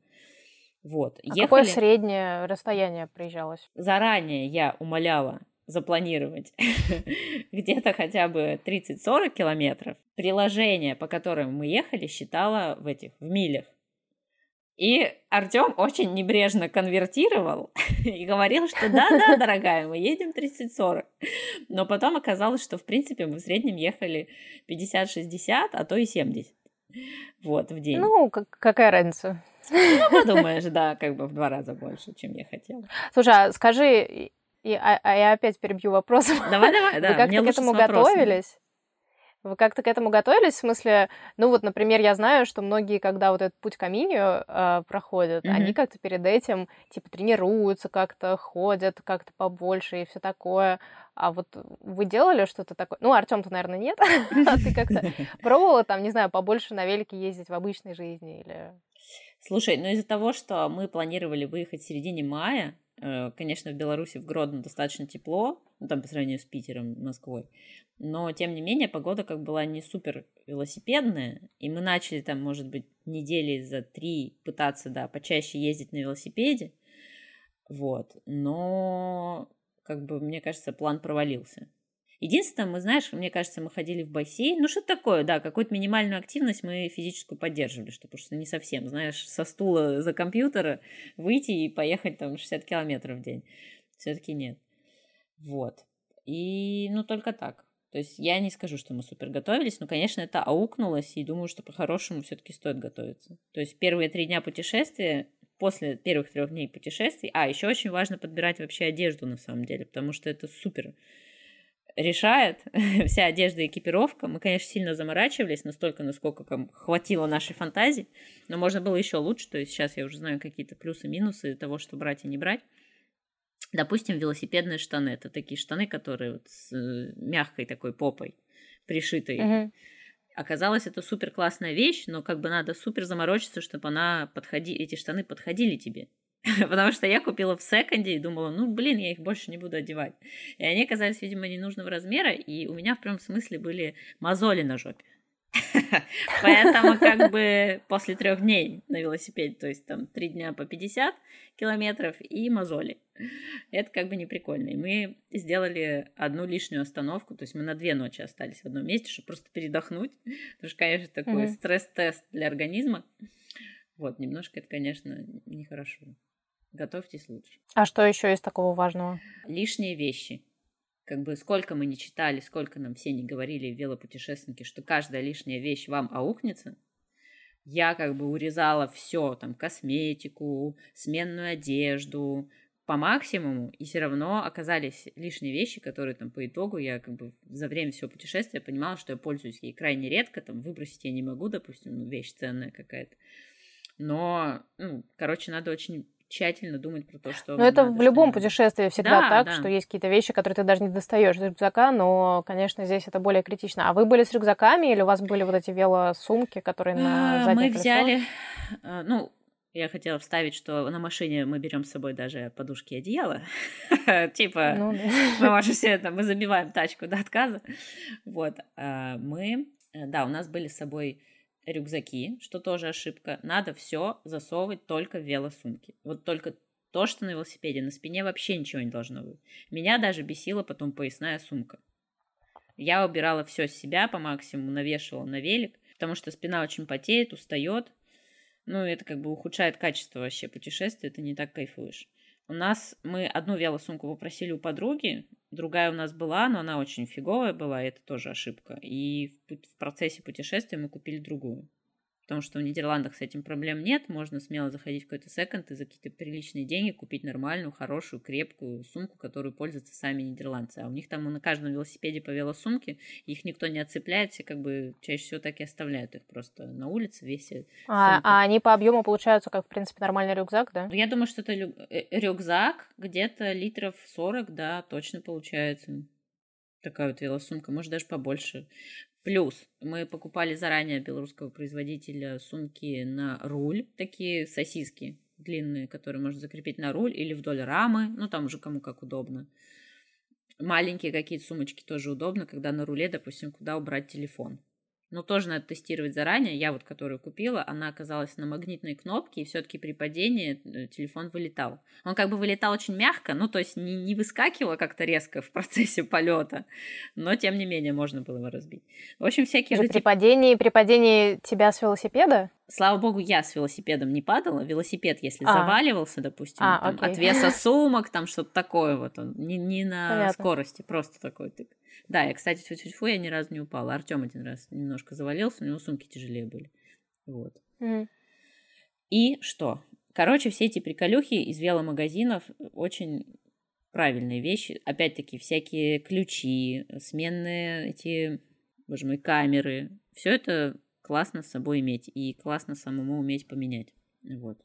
Вот. А Ехали... какое среднее расстояние приезжалось? Заранее я умоляла запланировать где-то хотя бы 30-40 километров. Приложение, по которому мы ехали, считало в этих, в милях. И Артем очень небрежно конвертировал и говорил, что да-да, дорогая, мы едем 30-40. Но потом оказалось, что в принципе мы в среднем ехали 50-60, а то и 70. Вот, в день. Ну, как, какая разница? Ну, подумаешь, да, как бы в два раза больше, чем я хотела. Слушай, а скажи, и, а, а я опять перебью вопросом. Давай, давай, да. Вы как-то к этому готовились? Вы как-то к этому готовились? В смысле, ну вот, например, я знаю, что многие, когда вот этот путь к Аминию э, проходят, mm-hmm. они как-то перед этим, типа, тренируются как-то, ходят как-то побольше и все такое. А вот вы делали что-то такое? Ну, Артем-то, наверное, нет. А ты как-то пробовала там, не знаю, побольше на велике ездить в обычной жизни или... Слушай, ну из-за того, что мы планировали выехать в середине мая, э, конечно, в Беларуси, в Гродно достаточно тепло, ну, там по сравнению с Питером, Москвой, но, тем не менее, погода как была не супер велосипедная, и мы начали там, может быть, недели за три пытаться, да, почаще ездить на велосипеде, вот, но, как бы, мне кажется, план провалился. Единственное, мы, знаешь, мне кажется, мы ходили в бассейн, ну, что такое, да, какую-то минимальную активность мы физическую поддерживали, что, потому что не совсем, знаешь, со стула за компьютера выйти и поехать там 60 километров в день. Все-таки нет. Вот. И, ну, только так. То есть я не скажу, что мы супер готовились, но, конечно, это аукнулось, и думаю, что по-хорошему все-таки стоит готовиться. То есть первые три дня путешествия, после первых трех дней путешествий, а еще очень важно подбирать вообще одежду на самом деле, потому что это супер решает вся одежда и экипировка. Мы, конечно, сильно заморачивались, настолько, насколько хватило нашей фантазии, но можно было еще лучше. То есть сейчас я уже знаю какие-то плюсы-минусы того, что брать и не брать. Допустим, велосипедные штаны. Это такие штаны, которые вот с э, мягкой такой попой, пришитой. Угу. Оказалось, это супер классная вещь, но как бы надо супер заморочиться, чтобы она подходи... эти штаны подходили тебе. Потому что я купила в секонде и думала, ну, блин, я их больше не буду одевать. И они оказались, видимо, ненужного размера, и у меня в прямом смысле были мозоли на жопе. Поэтому как бы после трех дней на велосипеде, то есть там три дня по 50 километров и мозоли. Это как бы не прикольно. И мы сделали одну лишнюю остановку, то есть мы на две ночи остались в одном месте, чтобы просто передохнуть. Потому что, конечно, такой mm-hmm. стресс-тест для организма. Вот, немножко это, конечно, нехорошо. Готовьтесь лучше. А что еще из такого важного? Лишние вещи как бы сколько мы не читали, сколько нам все не говорили велопутешественники, что каждая лишняя вещь вам аукнется, я как бы урезала все, там, косметику, сменную одежду по максимуму, и все равно оказались лишние вещи, которые там по итогу я как бы за время всего путешествия понимала, что я пользуюсь ей крайне редко, там, выбросить я не могу, допустим, ну, вещь ценная какая-то. Но, ну, короче, надо очень тщательно думать про то, что... Ну, это в любом путешествии всегда да, так, да. что есть какие-то вещи, которые ты даже не достаешь из рюкзака, но, конечно, здесь это более критично. А вы были с рюкзаками или у вас были вот эти велосумки, которые на заднее Мы взяли, а, ну, я хотела вставить, что на машине мы берем с собой даже подушки и одеяло. Типа, ну мы можем все это, мы забиваем тачку до отказа. Вот. А, мы, э, да, у нас были с собой рюкзаки, что тоже ошибка. Надо все засовывать только в велосумки. Вот только То, что на велосипеде, на спине вообще ничего не должно быть. Меня даже бесила потом поясная сумка. Я убирала все с себя по максимуму, навешивала на велик, потому что спина очень потеет, устает. Ну, это как бы ухудшает качество вообще путешествия, ты не так кайфуешь. У нас мы одну велосумку попросили у подруги, другая у нас была, но она очень фиговая была, и это тоже ошибка. И в, в процессе путешествия мы купили другую потому что в Нидерландах с этим проблем нет, можно смело заходить в какой-то секонд и за какие-то приличные деньги купить нормальную, хорошую, крепкую сумку, которую пользуются сами нидерландцы. А у них там на каждом велосипеде по велосумке, их никто не отцепляет, все как бы чаще всего так и оставляют их просто на улице весят. А, а они по объему получаются как, в принципе, нормальный рюкзак, да? Я думаю, что это э, рюкзак где-то литров 40, да, точно получается такая вот велосумка, может даже побольше. Плюс мы покупали заранее белорусского производителя сумки на руль, такие сосиски длинные, которые можно закрепить на руль или вдоль рамы, ну там уже кому как удобно. Маленькие какие-то сумочки тоже удобно, когда на руле, допустим, куда убрать телефон. Но тоже надо тестировать заранее. Я вот, которую купила, она оказалась на магнитной кнопке, и все-таки при падении э, телефон вылетал. Он как бы вылетал очень мягко, ну, то есть не, не выскакивало как-то резко в процессе полета, но, тем не менее, можно было его разбить. В общем, всякие... Же при падении, при падении тебя с велосипеда? Слава богу, я с велосипедом не падала. Велосипед, если а. заваливался, допустим, а, там, от веса сумок, там что-то такое вот, он не, не на Понятно. скорости, просто такой тык. Да, я, кстати, фу -фу, -фу я ни разу не упала. Артем один раз немножко завалился, у него сумки тяжелее были. Вот. Mm. И что? Короче, все эти приколюхи из веломагазинов очень правильные вещи. Опять-таки, всякие ключи, сменные эти, боже мой, камеры. Все это классно с собой иметь и классно самому уметь поменять. Вот.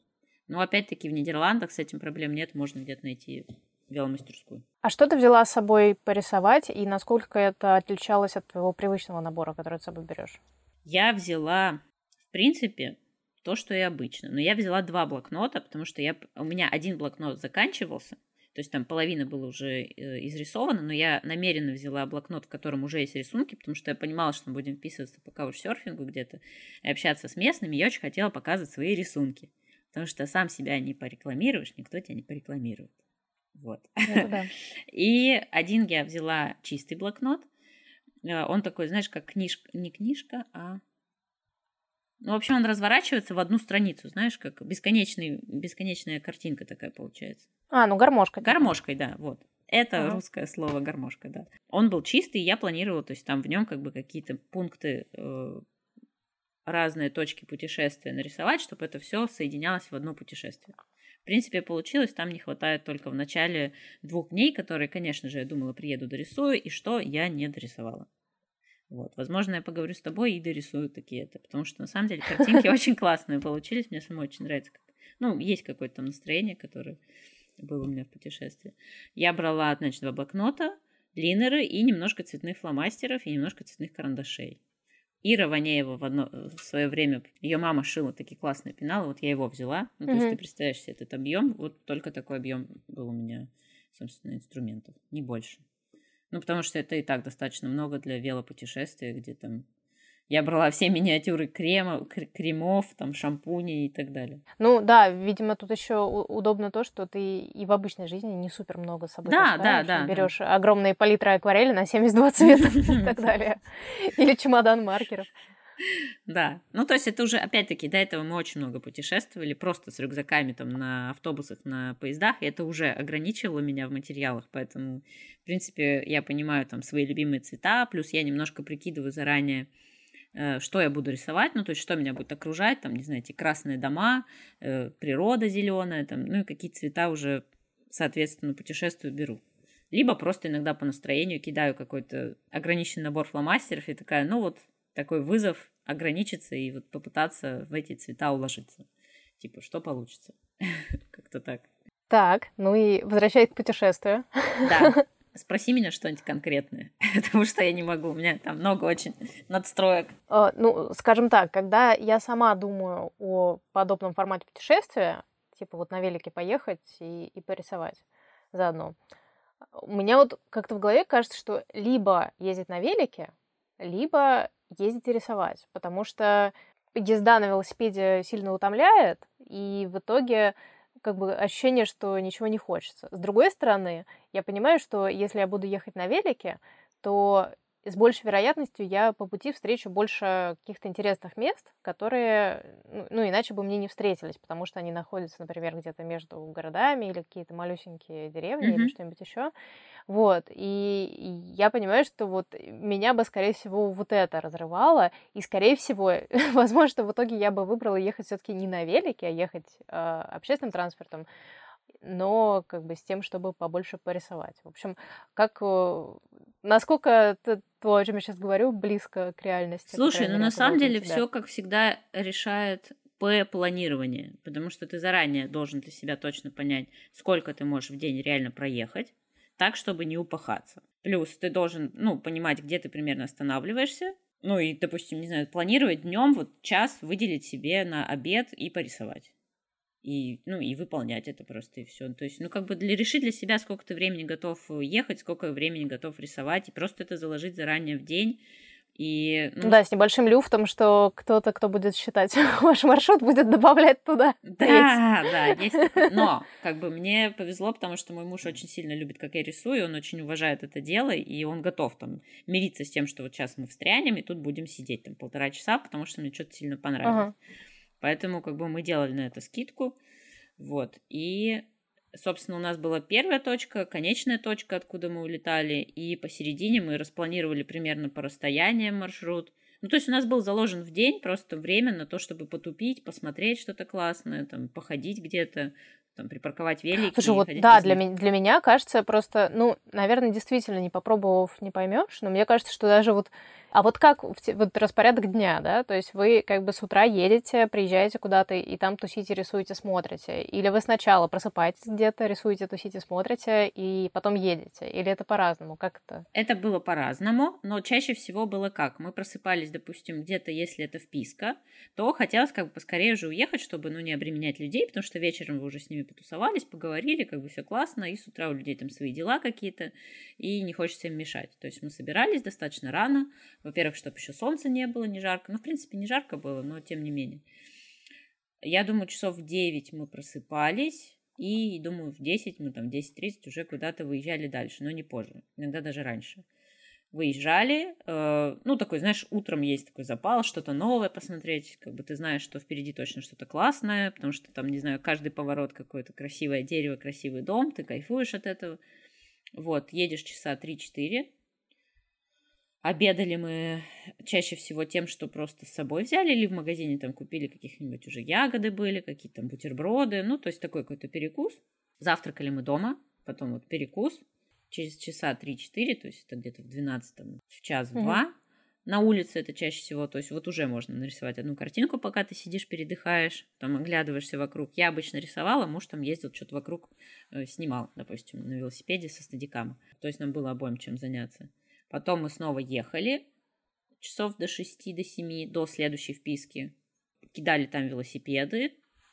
Но опять-таки в Нидерландах с этим проблем нет, можно где-то найти веломастерскую. А что ты взяла с собой порисовать, и насколько это отличалось от твоего привычного набора, который ты с собой берешь? Я взяла, в принципе, то, что и обычно. Но я взяла два блокнота, потому что я, у меня один блокнот заканчивался, то есть там половина была уже э, изрисована, но я намеренно взяла блокнот, в котором уже есть рисунки, потому что я понимала, что мы будем вписываться по каучсерфингу где-то и общаться с местными. Я очень хотела показывать свои рисунки, потому что сам себя не порекламируешь, никто тебя не порекламирует. Вот. да. И один я взяла чистый блокнот. Э, он такой, знаешь, как книжка, не книжка, а... Ну, в общем, он разворачивается в одну страницу, знаешь, как бесконечный, бесконечная картинка такая получается. А, ну гармошка. Гармошкой, да, вот. Это ага. русское слово гармошка, да. Он был чистый, я планировала, то есть там в нем как бы какие-то пункты, э, разные точки путешествия нарисовать, чтобы это все соединялось в одно путешествие. В принципе, получилось, там не хватает только в начале двух дней, которые, конечно же, я думала, приеду, дорисую, и что я не дорисовала. Вот. Возможно, я поговорю с тобой и дорисую такие это, потому что на самом деле картинки очень классные получились, мне самой очень нравится. Ну, есть какое-то там настроение, которое было у меня в путешествии. Я брала, значит, два блокнота, линеры и немножко цветных фломастеров и немножко цветных карандашей. Ира Ванеева в, одно, в свое время, ее мама шила такие классные пеналы, вот я его взяла. Ну, то mm-hmm. есть ты представляешь себе этот объем, вот только такой объем был у меня, собственно, инструментов, не больше. Ну, потому что это и так достаточно много для велопутешествия, где там я брала все миниатюры крема, кремов, там, шампуней и так далее. Ну да, видимо, тут еще удобно то, что ты и в обычной жизни не супер много с собой да, да, да, берешь да. огромные палитры акварели на 72 цвета и так далее. Или чемодан маркеров. Да, ну то есть это уже, опять-таки, до этого мы очень много путешествовали, просто с рюкзаками там на автобусах, на поездах, и это уже ограничивало меня в материалах, поэтому, в принципе, я понимаю там свои любимые цвета, плюс я немножко прикидываю заранее, Э, что я буду рисовать, ну, то есть, что меня будет окружать, там, не знаю, эти красные дома, э, природа зеленая, там, ну, и какие цвета уже, соответственно, путешествую беру. Либо просто иногда по настроению кидаю какой-то ограниченный набор фломастеров и такая, ну, вот такой вызов ограничиться и вот попытаться в эти цвета уложиться. Типа, что получится? Как-то так. Так, ну и возвращаясь к путешествию. Да. Спроси меня что-нибудь конкретное, потому что я не могу, у меня там много очень надстроек. Uh, ну, скажем так, когда я сама думаю о подобном формате путешествия, типа вот на велике поехать и, и порисовать заодно, у меня вот как-то в голове кажется, что либо ездить на велике, либо ездить и рисовать, потому что езда на велосипеде сильно утомляет, и в итоге как бы ощущение, что ничего не хочется. С другой стороны, я понимаю, что если я буду ехать на велике, то с большей вероятностью я по пути встречу больше каких-то интересных мест, которые, ну, ну, иначе бы мне не встретились, потому что они находятся, например, где-то между городами или какие-то малюсенькие деревни mm-hmm. или что-нибудь еще. Вот. И, и я понимаю, что вот меня бы, скорее всего, вот это разрывало. И, скорее всего, возможно, в итоге я бы выбрала ехать все-таки не на велике, а ехать э, общественным транспортом но как бы с тем, чтобы побольше порисовать. В общем, как э, насколько то, то, о чем я сейчас говорю, близко к реальности. Слушай, ну на самом деле все, как всегда, решает П-планирование, потому что ты заранее должен для себя точно понять, сколько ты можешь в день реально проехать, так, чтобы не упахаться. Плюс ты должен, ну, понимать, где ты примерно останавливаешься, ну и, допустим, не знаю, планировать днем вот час выделить себе на обед и порисовать и, ну, и выполнять это просто, и все. То есть, ну, как бы для, решить для себя, сколько ты времени готов ехать, сколько времени готов рисовать, и просто это заложить заранее в день. И, ну... Да, с небольшим люфтом, что кто-то, кто будет считать ваш маршрут, будет добавлять туда. Да, да, есть. Но как бы мне повезло, потому что мой муж очень сильно любит, как я рисую, он очень уважает это дело, и он готов там мириться с тем, что вот сейчас мы встрянем, и тут будем сидеть там полтора часа, потому что мне что-то сильно понравилось. Ага. Поэтому как бы мы делали на это скидку. Вот. И, собственно, у нас была первая точка, конечная точка, откуда мы улетали. И посередине мы распланировали примерно по расстояниям маршрут. Ну, то есть у нас был заложен в день просто время на то, чтобы потупить, посмотреть что-то классное, там, походить где-то, там, припарковать велик. Слушай, вот да, для, ми- для меня кажется просто, ну, наверное, действительно, не попробовав, не поймешь, но мне кажется, что даже вот а вот как вот распорядок дня, да? То есть вы как бы с утра едете, приезжаете куда-то и там тусите, рисуете, смотрите. Или вы сначала просыпаетесь где-то, рисуете, тусите, смотрите, и потом едете. Или это по-разному? Как это? Это было по-разному, но чаще всего было как? Мы просыпались, допустим, где-то, если это вписка, то хотелось как бы поскорее уже уехать, чтобы, ну, не обременять людей, потому что вечером вы уже с ними потусовались, поговорили, как бы все классно, и с утра у людей там свои дела какие-то, и не хочется им мешать. То есть мы собирались достаточно рано, во-первых, чтобы еще солнца не было, не жарко. Ну, в принципе, не жарко было, но тем не менее. Я думаю, часов в 9 мы просыпались, и, думаю, в 10, мы там в 10.30 уже куда-то выезжали дальше, но не позже, иногда даже раньше. Выезжали, э, ну, такой, знаешь, утром есть такой запал, что-то новое посмотреть, как бы ты знаешь, что впереди точно что-то классное, потому что там, не знаю, каждый поворот какое-то красивое дерево, красивый дом, ты кайфуешь от этого. Вот, едешь часа 3-4, Обедали мы чаще всего тем, что просто с собой взяли или в магазине там купили каких-нибудь уже ягоды были, какие-то там бутерброды, ну, то есть такой какой-то перекус. Завтракали мы дома, потом вот перекус через часа 3-4, то есть это где-то в 12 в час, в 2. Угу. На улице это чаще всего, то есть вот уже можно нарисовать одну картинку, пока ты сидишь, передыхаешь, там оглядываешься вокруг. Я обычно рисовала, муж там ездил, что-то вокруг э, снимал, допустим, на велосипеде со стадикам. То есть нам было обоим чем заняться. Потом мы снова ехали часов до 6, до 7, до следующей вписки. Кидали там велосипеды,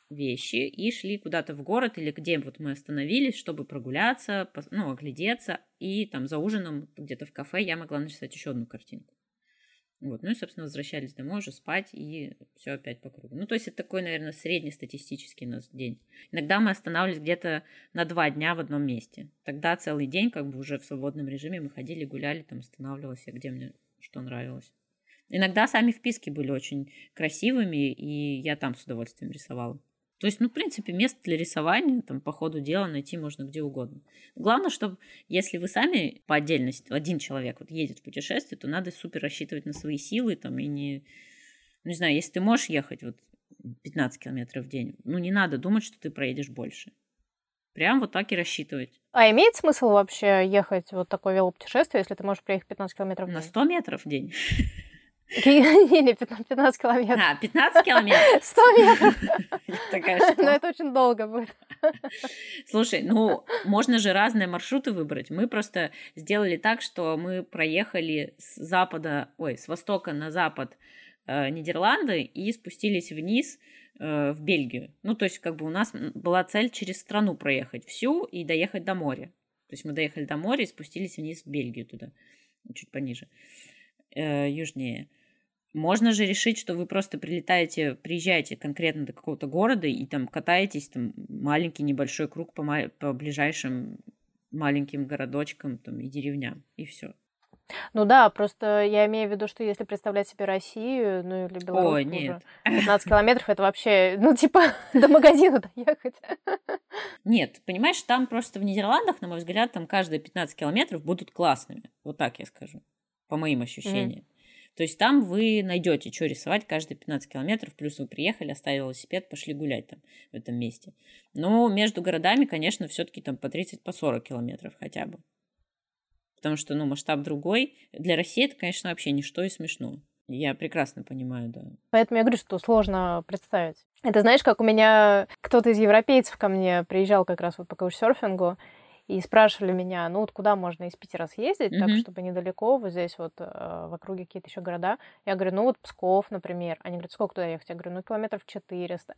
вещи и шли куда-то в город или где вот мы остановились, чтобы прогуляться, ну, оглядеться. И там за ужином где-то в кафе я могла нарисовать еще одну картинку. Вот, ну и, собственно, возвращались домой уже спать, и все опять по кругу. Ну, то есть это такой, наверное, среднестатистический у нас день. Иногда мы останавливались где-то на два дня в одном месте. Тогда целый день, как бы уже в свободном режиме, мы ходили, гуляли, там останавливалась, где мне что нравилось. Иногда сами вписки были очень красивыми, и я там с удовольствием рисовала. То есть, ну, в принципе, место для рисования там по ходу дела найти можно где угодно. Главное, чтобы если вы сами по отдельности, один человек вот едет в путешествие, то надо супер рассчитывать на свои силы там и не... Ну, не знаю, если ты можешь ехать вот 15 километров в день, ну, не надо думать, что ты проедешь больше. Прям вот так и рассчитывать. А имеет смысл вообще ехать вот такое велопутешествие, если ты можешь проехать 15 километров в день? На 100 метров в день. Не, 15 километров. А, 15 километров? 100 метров. Такая Но это очень долго будет. Слушай, ну, можно же разные маршруты выбрать. Мы просто сделали так, что мы проехали с запада, ой, с востока на запад э, Нидерланды и спустились вниз э, в Бельгию. Ну, то есть, как бы у нас была цель через страну проехать всю и доехать до моря. То есть мы доехали до моря и спустились вниз в Бельгию туда, чуть пониже, э, южнее. Можно же решить, что вы просто прилетаете, приезжаете конкретно до какого-то города и там катаетесь, там маленький небольшой круг по, по ближайшим маленьким городочкам там, и деревням, и все. Ну да, просто я имею в виду, что если представлять себе Россию, ну или Беларусь, Ой, нет. 15 километров это вообще, ну типа до магазина доехать. Нет, понимаешь, там просто в Нидерландах, на мой взгляд, там каждые 15 километров будут классными. Вот так я скажу, по моим ощущениям. Mm. То есть там вы найдете, что рисовать каждые 15 километров, плюс вы приехали, оставили велосипед, пошли гулять там в этом месте. Но между городами, конечно, все-таки там по 30, по 40 километров хотя бы. Потому что, ну, масштаб другой. Для России это, конечно, вообще ничто и смешно. Я прекрасно понимаю, да. Поэтому я говорю, что сложно представить. Это знаешь, как у меня кто-то из европейцев ко мне приезжал как раз вот по каучсерфингу, и спрашивали меня, ну вот куда можно из Питера съездить, mm-hmm. так чтобы недалеко, вот здесь вот э, в округе какие-то еще города. Я говорю, ну вот Псков, например. Они говорят, сколько туда ехать? Я говорю, ну километров 400.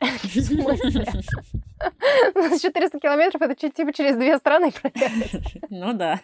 В 400 километров это типа через две страны проехать. Ну да.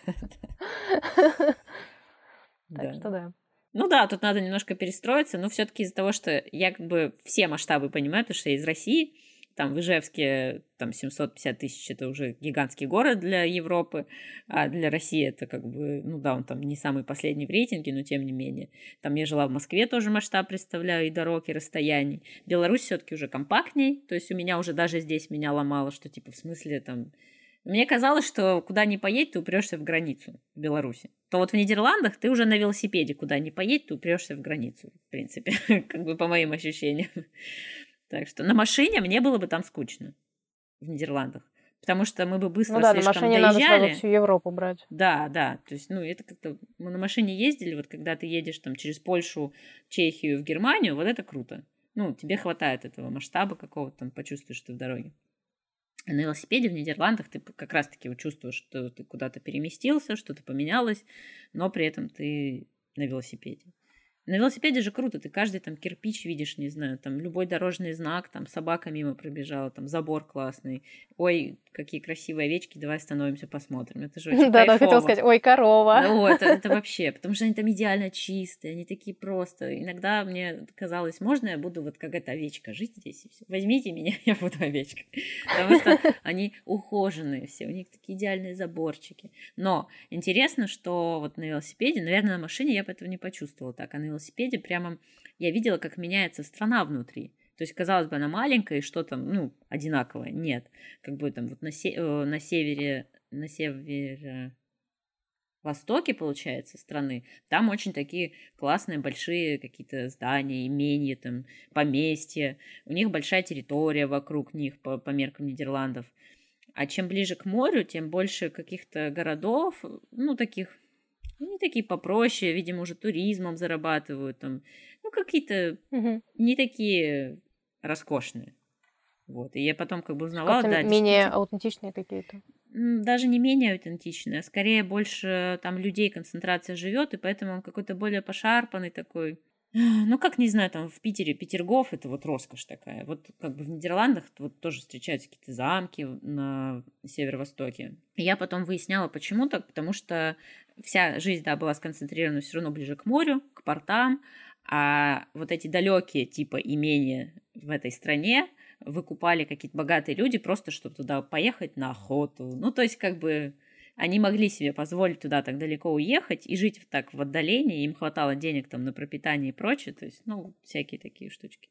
Так что да. Ну да, тут надо немножко перестроиться, но все-таки из-за того, что я как бы все масштабы понимаю, потому что я из России, там в Ижевске там 750 тысяч это уже гигантский город для Европы, а для России это как бы, ну да, он там не самый последний в рейтинге, но тем не менее. Там я жила в Москве, тоже масштаб представляю, и дорог, и расстояний. Беларусь все-таки уже компактней, то есть у меня уже даже здесь меня ломало, что типа в смысле там мне казалось, что куда ни поедь, ты упрешься в границу в Беларуси. То вот в Нидерландах ты уже на велосипеде куда ни поедь, ты упрешься в границу, в принципе, как бы по моим ощущениям. Так что на машине мне было бы там скучно в Нидерландах. Потому что мы бы быстро ну да, слишком на машине доезжали. надо сразу всю Европу брать. Да, да. То есть, ну, это как-то... Мы на машине ездили, вот когда ты едешь там через Польшу, Чехию, в Германию, вот это круто. Ну, тебе хватает этого масштаба какого-то, там, почувствуешь ты в дороге. А на велосипеде в Нидерландах ты как раз-таки чувствуешь, что ты куда-то переместился, что-то поменялось, но при этом ты на велосипеде. На велосипеде же круто, ты каждый там кирпич видишь, не знаю, там любой дорожный знак, там собака мимо пробежала, там забор классный. Ой, какие красивые овечки, давай остановимся, посмотрим. Это же очень Да, да, хотел сказать, ой, корова. Ну, это, это вообще, потому что они там идеально чистые, они такие просто. Иногда мне казалось, можно я буду вот как эта овечка жить здесь и все. Возьмите меня, я буду овечкой. Потому что они ухоженные все, у них такие идеальные заборчики. Но интересно, что вот на велосипеде, наверное, на машине я бы этого не почувствовала так, а на велосипеде прямо я видела, как меняется страна внутри. То есть, казалось бы, она маленькая, и что там, ну, одинаковое. Нет. Как бы там вот на, се- э, на севере, на севере востоке, получается, страны, там очень такие классные большие какие-то здания, имения, там, поместья. У них большая территория вокруг них по, по меркам Нидерландов. А чем ближе к морю, тем больше каких-то городов, ну, таких они такие попроще, видимо, уже туризмом зарабатывают там. Ну, какие-то угу. не такие роскошные. Вот. И я потом как бы узнала, да, менее аутентичные какие-то. Даже не менее аутентичные, а скорее больше там людей концентрация живет, и поэтому он какой-то более пошарпанный такой. Ну, как, не знаю, там в Питере Петергоф, это вот роскошь такая. Вот как бы в Нидерландах вот тоже встречаются какие-то замки на северо-востоке. Я потом выясняла, почему так, потому что вся жизнь, да, была сконцентрирована все равно ближе к морю, к портам, а вот эти далекие типа имения в этой стране выкупали какие-то богатые люди просто, чтобы туда поехать на охоту. Ну, то есть, как бы они могли себе позволить туда так далеко уехать и жить так в отдалении, им хватало денег там на пропитание и прочее, то есть, ну, всякие такие штучки.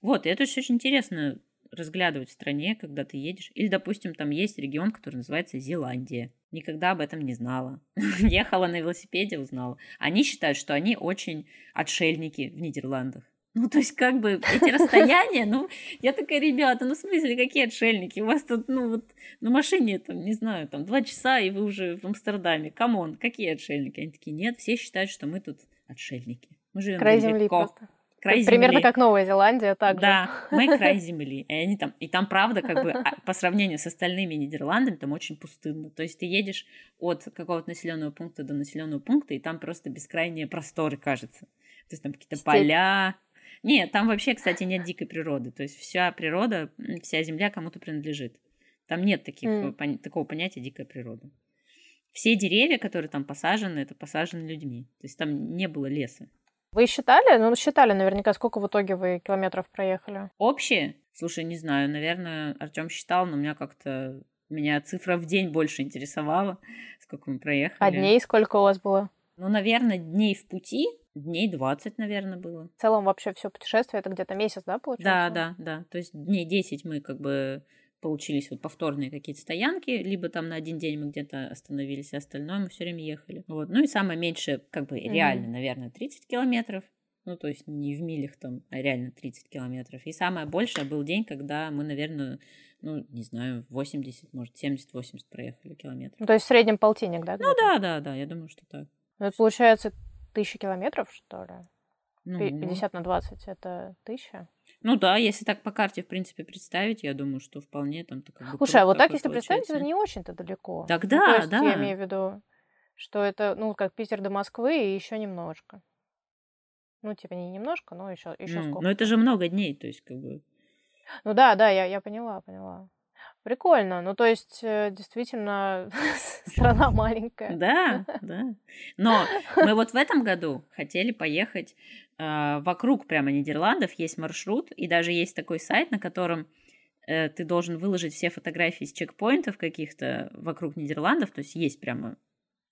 Вот, и это очень интересно разглядывать в стране, когда ты едешь. Или, допустим, там есть регион, который называется Зеландия. Никогда об этом не знала. Ехала на велосипеде, узнала. Они считают, что они очень отшельники в Нидерландах. Ну, то есть, как бы, эти расстояния, ну, я такая, ребята, ну, в смысле, какие отшельники? У вас тут, ну, вот, на машине, там, не знаю, там, два часа, и вы уже в Амстердаме. Come on, какие отшельники? Они такие, нет, все считают, что мы тут отшельники. Мы живем Край земли просто. Край Примерно как Новая Зеландия, так Да, мы край земли. И, они там, и там, правда, как бы а, по сравнению с остальными Нидерландами, там очень пустынно. То есть ты едешь от какого-то населенного пункта до населенного пункта, и там просто бескрайние просторы, кажется. То есть там какие-то поля. Нет, там вообще, кстати, нет дикой природы. То есть вся природа, вся земля кому-то принадлежит. Там нет таких, mm. пон- такого понятия дикая природа. Все деревья, которые там посажены, это посажены людьми. То есть там не было леса. Вы считали? Ну, считали наверняка, сколько в итоге вы километров проехали? Общие? Слушай, не знаю, наверное, Артем считал, но у меня как-то меня цифра в день больше интересовала, сколько мы проехали. А дней сколько у вас было? Ну, наверное, дней в пути, дней 20, наверное, было. В целом вообще все путешествие это где-то месяц, да, получается? Да, да, да. То есть дней 10 мы как бы получились вот повторные какие-то стоянки, либо там на один день мы где-то остановились, а остальное мы все время ехали. Вот. Ну и самое меньшее, как бы реально, mm-hmm. наверное, 30 километров. Ну, то есть не в милях там, а реально 30 километров. И самое большее был день, когда мы, наверное, ну, не знаю, 80, может, 70-80 проехали километров. Ну, то есть в среднем полтинник, да? Ну, да, да, да, я думаю, что так. Ну, это получается тысяча километров, что ли? Ну, 50 на 20 это тысяча? Ну да, если так по карте, в принципе, представить, я думаю, что вполне там так как бы Слушай, а вот так, если представить, это не очень-то далеко. Тогда, ну, то есть, да. Я имею в виду, что это, ну, как Питер до Москвы и еще немножко. Ну, типа не немножко, но еще, еще ну, сколько. Но это же много дней, то есть как бы. Ну да, да, я, я поняла, поняла. Прикольно. Ну, то есть, э, действительно, страна маленькая. Да, да. Но мы вот в этом году хотели поехать э, вокруг прямо Нидерландов. Есть маршрут, и даже есть такой сайт, на котором э, ты должен выложить все фотографии с чекпоинтов каких-то вокруг Нидерландов. То есть есть прямо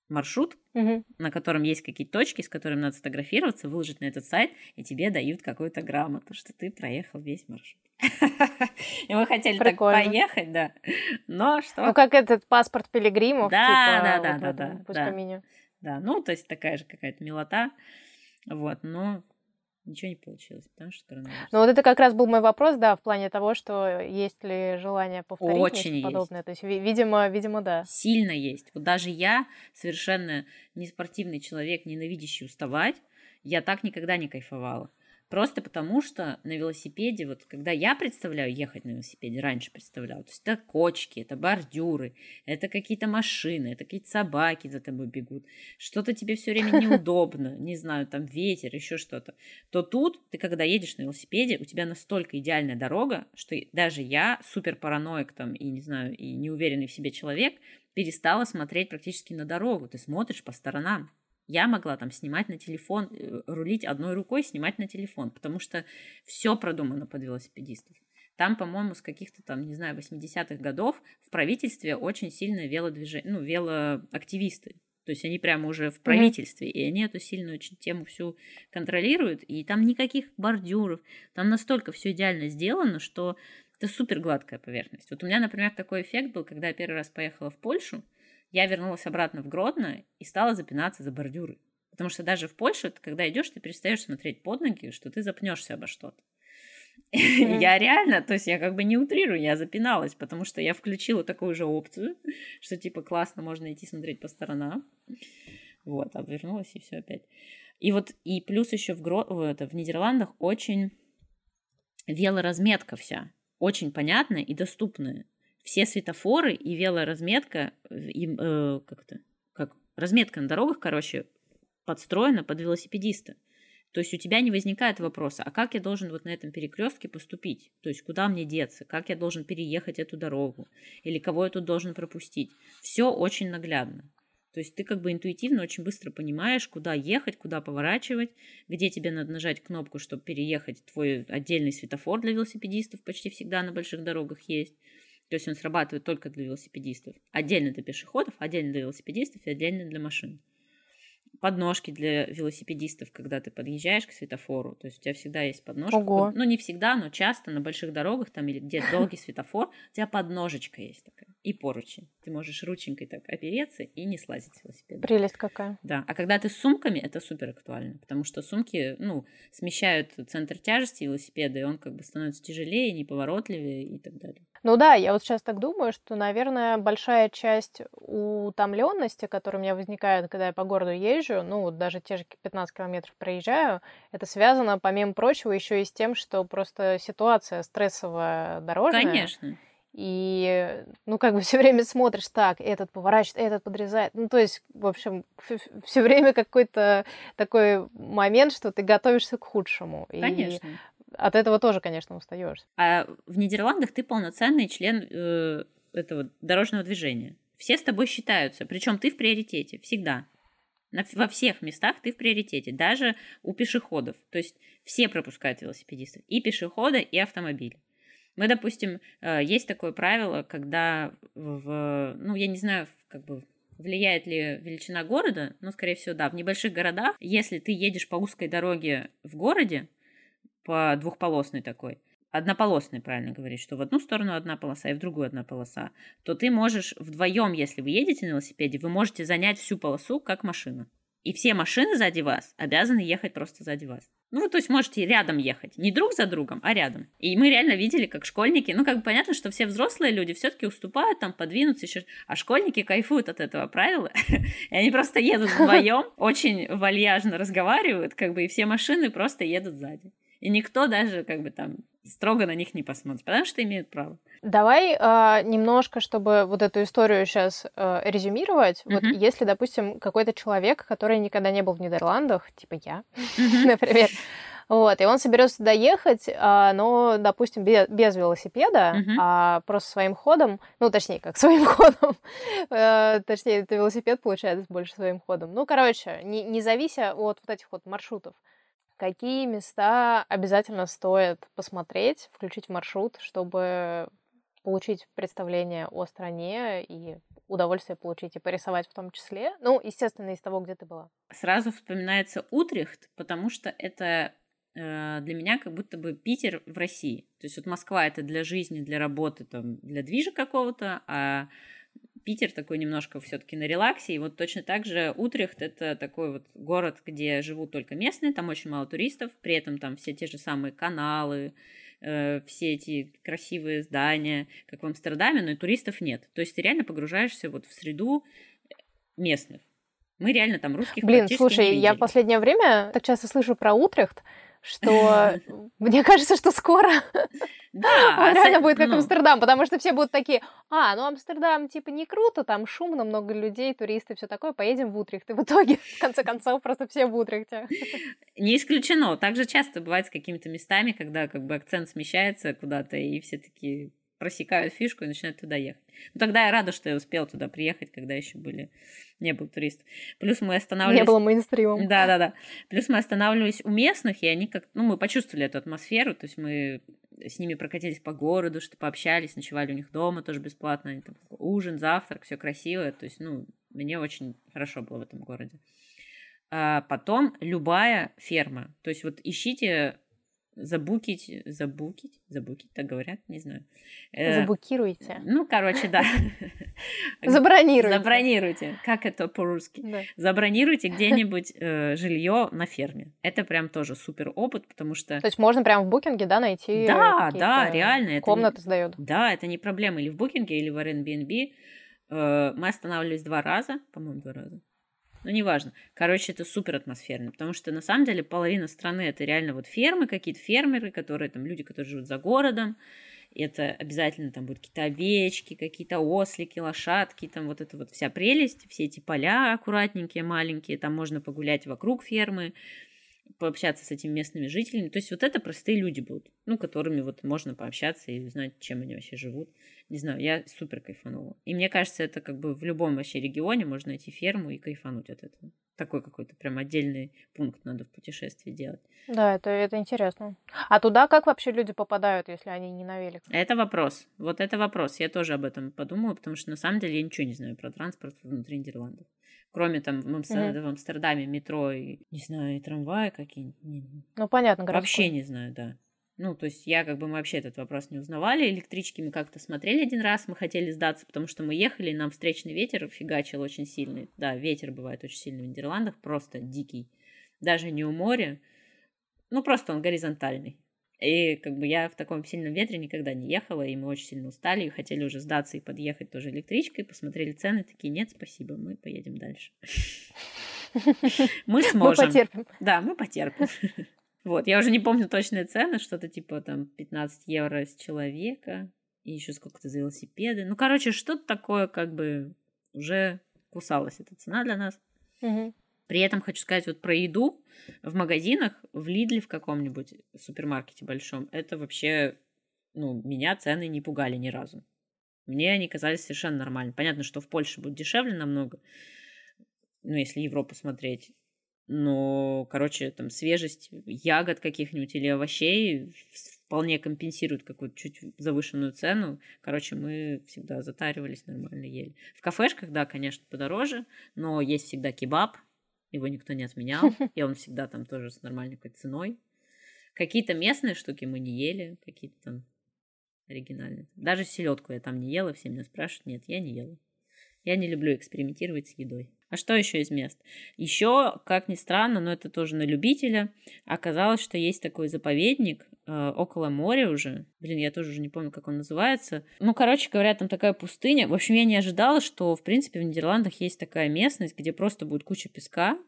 маршрут, угу. на котором есть какие-то точки, с которыми надо сфотографироваться, выложить на этот сайт, и тебе дают какую-то грамоту, что ты проехал весь маршрут. И мы хотели так поехать, да. Но что? Ну, как этот паспорт пилигримов, да, типа, да, да, да, да, да. ну, то есть такая же какая-то милота. Вот, но ничего не получилось, потому что коронавирус. Ну вот это как раз был мой вопрос, да, в плане того, что есть ли желание повторить Очень есть. подобное. То есть, видимо, видимо, да. Сильно есть. Вот даже я, совершенно неспортивный человек, ненавидящий уставать, я так никогда не кайфовала. Просто потому, что на велосипеде, вот когда я представляю ехать на велосипеде, раньше представляла, то есть это кочки, это бордюры, это какие-то машины, это какие-то собаки за тобой бегут, что-то тебе все время неудобно, не знаю, там ветер, еще что-то, то тут ты, когда едешь на велосипеде, у тебя настолько идеальная дорога, что даже я, супер параноик там и, не знаю, и неуверенный в себе человек, перестала смотреть практически на дорогу. Ты смотришь по сторонам. Я могла там снимать на телефон, э, рулить одной рукой, снимать на телефон, потому что все продумано под велосипедистов. Там, по-моему, с каких-то там, не знаю, 80-х годов в правительстве очень сильно велодвижение, ну, велоактивисты. То есть они прямо уже в правительстве, mm-hmm. и они эту сильную очень тему всю контролируют, и там никаких бордюров, там настолько все идеально сделано, что это супер гладкая поверхность. Вот у меня, например, такой эффект был, когда я первый раз поехала в Польшу, я вернулась обратно в Гродно и стала запинаться за бордюры. Потому что даже в Польше, когда идешь, ты перестаешь смотреть под ноги, что ты запнешься обо что-то. Mm-hmm. Я реально, то есть я как бы не утрирую, я запиналась, потому что я включила такую же опцию, что типа классно, можно идти смотреть по сторонам. Вот, а вернулась и все опять. И вот, и плюс еще в, Гро... это, в Нидерландах очень велоразметка вся, очень понятная и доступная все светофоры и велоразметка, им, э, как-то, как разметка на дорогах, короче, подстроена под велосипедиста. То есть у тебя не возникает вопроса, а как я должен вот на этом перекрестке поступить? То есть куда мне деться? Как я должен переехать эту дорогу? Или кого я тут должен пропустить? Все очень наглядно. То есть ты как бы интуитивно очень быстро понимаешь, куда ехать, куда поворачивать, где тебе надо нажать кнопку, чтобы переехать. Твой отдельный светофор для велосипедистов почти всегда на больших дорогах есть. То есть он срабатывает только для велосипедистов. Отдельно для пешеходов, отдельно для велосипедистов и отдельно для машин подножки для велосипедистов, когда ты подъезжаешь к светофору. То есть у тебя всегда есть подножка. Ого. Ну, не всегда, но часто на больших дорогах там или где долгий светофор, у тебя подножечка есть такая. И поручень. Ты можешь рученькой так опереться и не слазить с велосипеда. Прелесть какая. Да. А когда ты с сумками, это супер актуально. Потому что сумки, ну, смещают центр тяжести велосипеда, и он как бы становится тяжелее, неповоротливее и так далее. Ну да, я вот сейчас так думаю, что, наверное, большая часть утомленности, которая у меня возникает, когда я по городу езжу, ну вот даже те же 15 километров проезжаю, это связано, помимо прочего, еще и с тем, что просто ситуация стрессовая дорожная. Конечно. И, ну, как бы все время смотришь, так, этот поворачивает, этот подрезает. Ну, то есть, в общем, все время какой-то такой момент, что ты готовишься к худшему. Конечно. И от этого тоже, конечно, устаешь. А в Нидерландах ты полноценный член э, этого дорожного движения. Все с тобой считаются, причем ты в приоритете всегда. На, во всех местах ты в приоритете, даже у пешеходов. То есть все пропускают велосипедистов, и пешеходы, и автомобили. Мы, допустим, э, есть такое правило, когда в, ну, я не знаю, как бы влияет ли величина города, но, скорее всего, да, в небольших городах, если ты едешь по узкой дороге в городе, по двухполосной такой, однополосной, правильно говорить, что в одну сторону одна полоса и в другую одна полоса, то ты можешь вдвоем, если вы едете на велосипеде, вы можете занять всю полосу как машина. И все машины сзади вас обязаны ехать просто сзади вас. Ну, вы, то есть можете рядом ехать. Не друг за другом, а рядом. И мы реально видели, как школьники, ну, как бы понятно, что все взрослые люди все-таки уступают, там, подвинуться еще. А школьники кайфуют от этого правила. И они просто едут вдвоем, очень вальяжно разговаривают, как бы, и все машины просто едут сзади. И никто даже, как бы, там, строго на них не посмотрит, потому что имеют право. Давай э, немножко, чтобы вот эту историю сейчас э, резюмировать. Uh-huh. Вот если, допустим, какой-то человек, который никогда не был в Нидерландах, типа я, uh-huh. например, вот, и он соберется туда ехать, а, но, допустим, без, без велосипеда, uh-huh. а просто своим ходом, ну, точнее, как своим ходом, э, точнее, это велосипед получается больше своим ходом. Ну, короче, не, не завися от вот этих вот маршрутов какие места обязательно стоит посмотреть, включить в маршрут, чтобы получить представление о стране и удовольствие получить и порисовать в том числе. Ну, естественно, из того, где ты была. Сразу вспоминается Утрехт, потому что это э, для меня как будто бы Питер в России. То есть вот Москва это для жизни, для работы, там, для движа какого-то, а Питер такой немножко все-таки на релаксе. И вот точно так же Утрехт это такой вот город, где живут только местные, там очень мало туристов, при этом там все те же самые каналы, э, все эти красивые здания, как в Амстердаме, но и туристов нет. То есть ты реально погружаешься вот в среду местных. Мы реально там русских Блин, слушай, я в последнее время так часто слышу про Утрехт, что мне кажется, что скоро да, он реально будет как ну... Амстердам, потому что все будут такие, а, ну Амстердам типа не круто, там шумно, много людей, туристы, все такое, поедем в Утрехт. И в итоге, в конце концов, просто все в Утрехте. Не исключено. Также часто бывает с какими-то местами, когда как бы акцент смещается куда-то, и все такие просекают фишку и начинают туда ехать. Ну, тогда я рада, что я успела туда приехать, когда еще были... не был турист. Плюс мы останавливались... Не было мейнстримом. Да-да-да. Плюс мы останавливались у местных, и они как... Ну, мы почувствовали эту атмосферу, то есть мы с ними прокатились по городу, что пообщались, ночевали у них дома тоже бесплатно, они там ужин, завтрак, все красиво, то есть, ну, мне очень хорошо было в этом городе. А потом любая ферма, то есть вот ищите забукить, забукить, забукить, так говорят, не знаю. Э, Забукируйте. Ну, короче, да. Забронируйте. Забронируйте. Как это по-русски? Да. Забронируйте где-нибудь э, жилье на ферме. Это прям тоже супер опыт, потому что... То есть можно прям в букинге, да, найти Да, да, реально. Комнаты сдают. Да, это не проблема. Или в букинге, или в Airbnb. Э, мы останавливались два раза, по-моему, два раза. Ну, неважно. Короче, это супер атмосферно, потому что на самом деле половина страны это реально вот фермы, какие-то фермеры, которые там люди, которые живут за городом. Это обязательно там будут какие-то овечки, какие-то ослики, лошадки, там вот это вот вся прелесть, все эти поля аккуратненькие, маленькие, там можно погулять вокруг фермы, пообщаться с этими местными жителями. То есть вот это простые люди будут, ну, которыми вот можно пообщаться и узнать, чем они вообще живут. Не знаю, я супер кайфанула. И мне кажется, это как бы в любом вообще регионе можно найти ферму и кайфануть от этого. Такой какой-то прям отдельный пункт надо в путешествии делать. Да, это, это интересно. А туда как вообще люди попадают, если они не на велик? Это вопрос. Вот это вопрос. Я тоже об этом подумала, потому что на самом деле я ничего не знаю про транспорт внутри Нидерландов. Кроме там в, Амстер... mm-hmm. в Амстердаме метро и, не знаю, и трамваи какие-нибудь. Ну, понятно, городской. Вообще не знаю, да. Ну, то есть я как бы мы вообще этот вопрос не узнавали. Электрички мы как-то смотрели один раз, мы хотели сдаться, потому что мы ехали, и нам встречный ветер фигачил очень сильный. Да, ветер бывает очень сильный в Нидерландах, просто дикий. Даже не у моря, ну просто он горизонтальный. И как бы я в таком сильном ветре никогда не ехала, и мы очень сильно устали, и хотели уже сдаться и подъехать тоже электричкой, посмотрели цены, такие, нет, спасибо, мы поедем дальше. Мы сможем. Мы потерпим. Да, мы потерпим. Вот, я уже не помню точные цены, что-то типа там 15 евро с человека, и еще сколько-то за велосипеды. Ну, короче, что-то такое как бы уже кусалась эта цена для нас. Угу. При этом хочу сказать вот про еду в магазинах, в Лидле в каком-нибудь супермаркете большом, это вообще, ну, меня цены не пугали ни разу. Мне они казались совершенно нормальными. Понятно, что в Польше будет дешевле намного, ну, если Европу смотреть. Но, короче, там свежесть ягод каких-нибудь или овощей вполне компенсирует какую-то чуть завышенную цену. Короче, мы всегда затаривались, нормально ели. В кафешках, да, конечно, подороже, но есть всегда кебаб, его никто не отменял, и он всегда там тоже с нормальной какой-то ценой. Какие-то местные штуки мы не ели, какие-то там оригинальные. Даже селедку я там не ела, все меня спрашивают. Нет, я не ела. Я не люблю экспериментировать с едой. А что еще из мест? Еще, как ни странно, но это тоже на любителя, оказалось, что есть такой заповедник э, около моря уже. Блин, я тоже уже не помню, как он называется. Ну, короче говоря, там такая пустыня. В общем, я не ожидала, что, в принципе, в Нидерландах есть такая местность, где просто будет куча песка,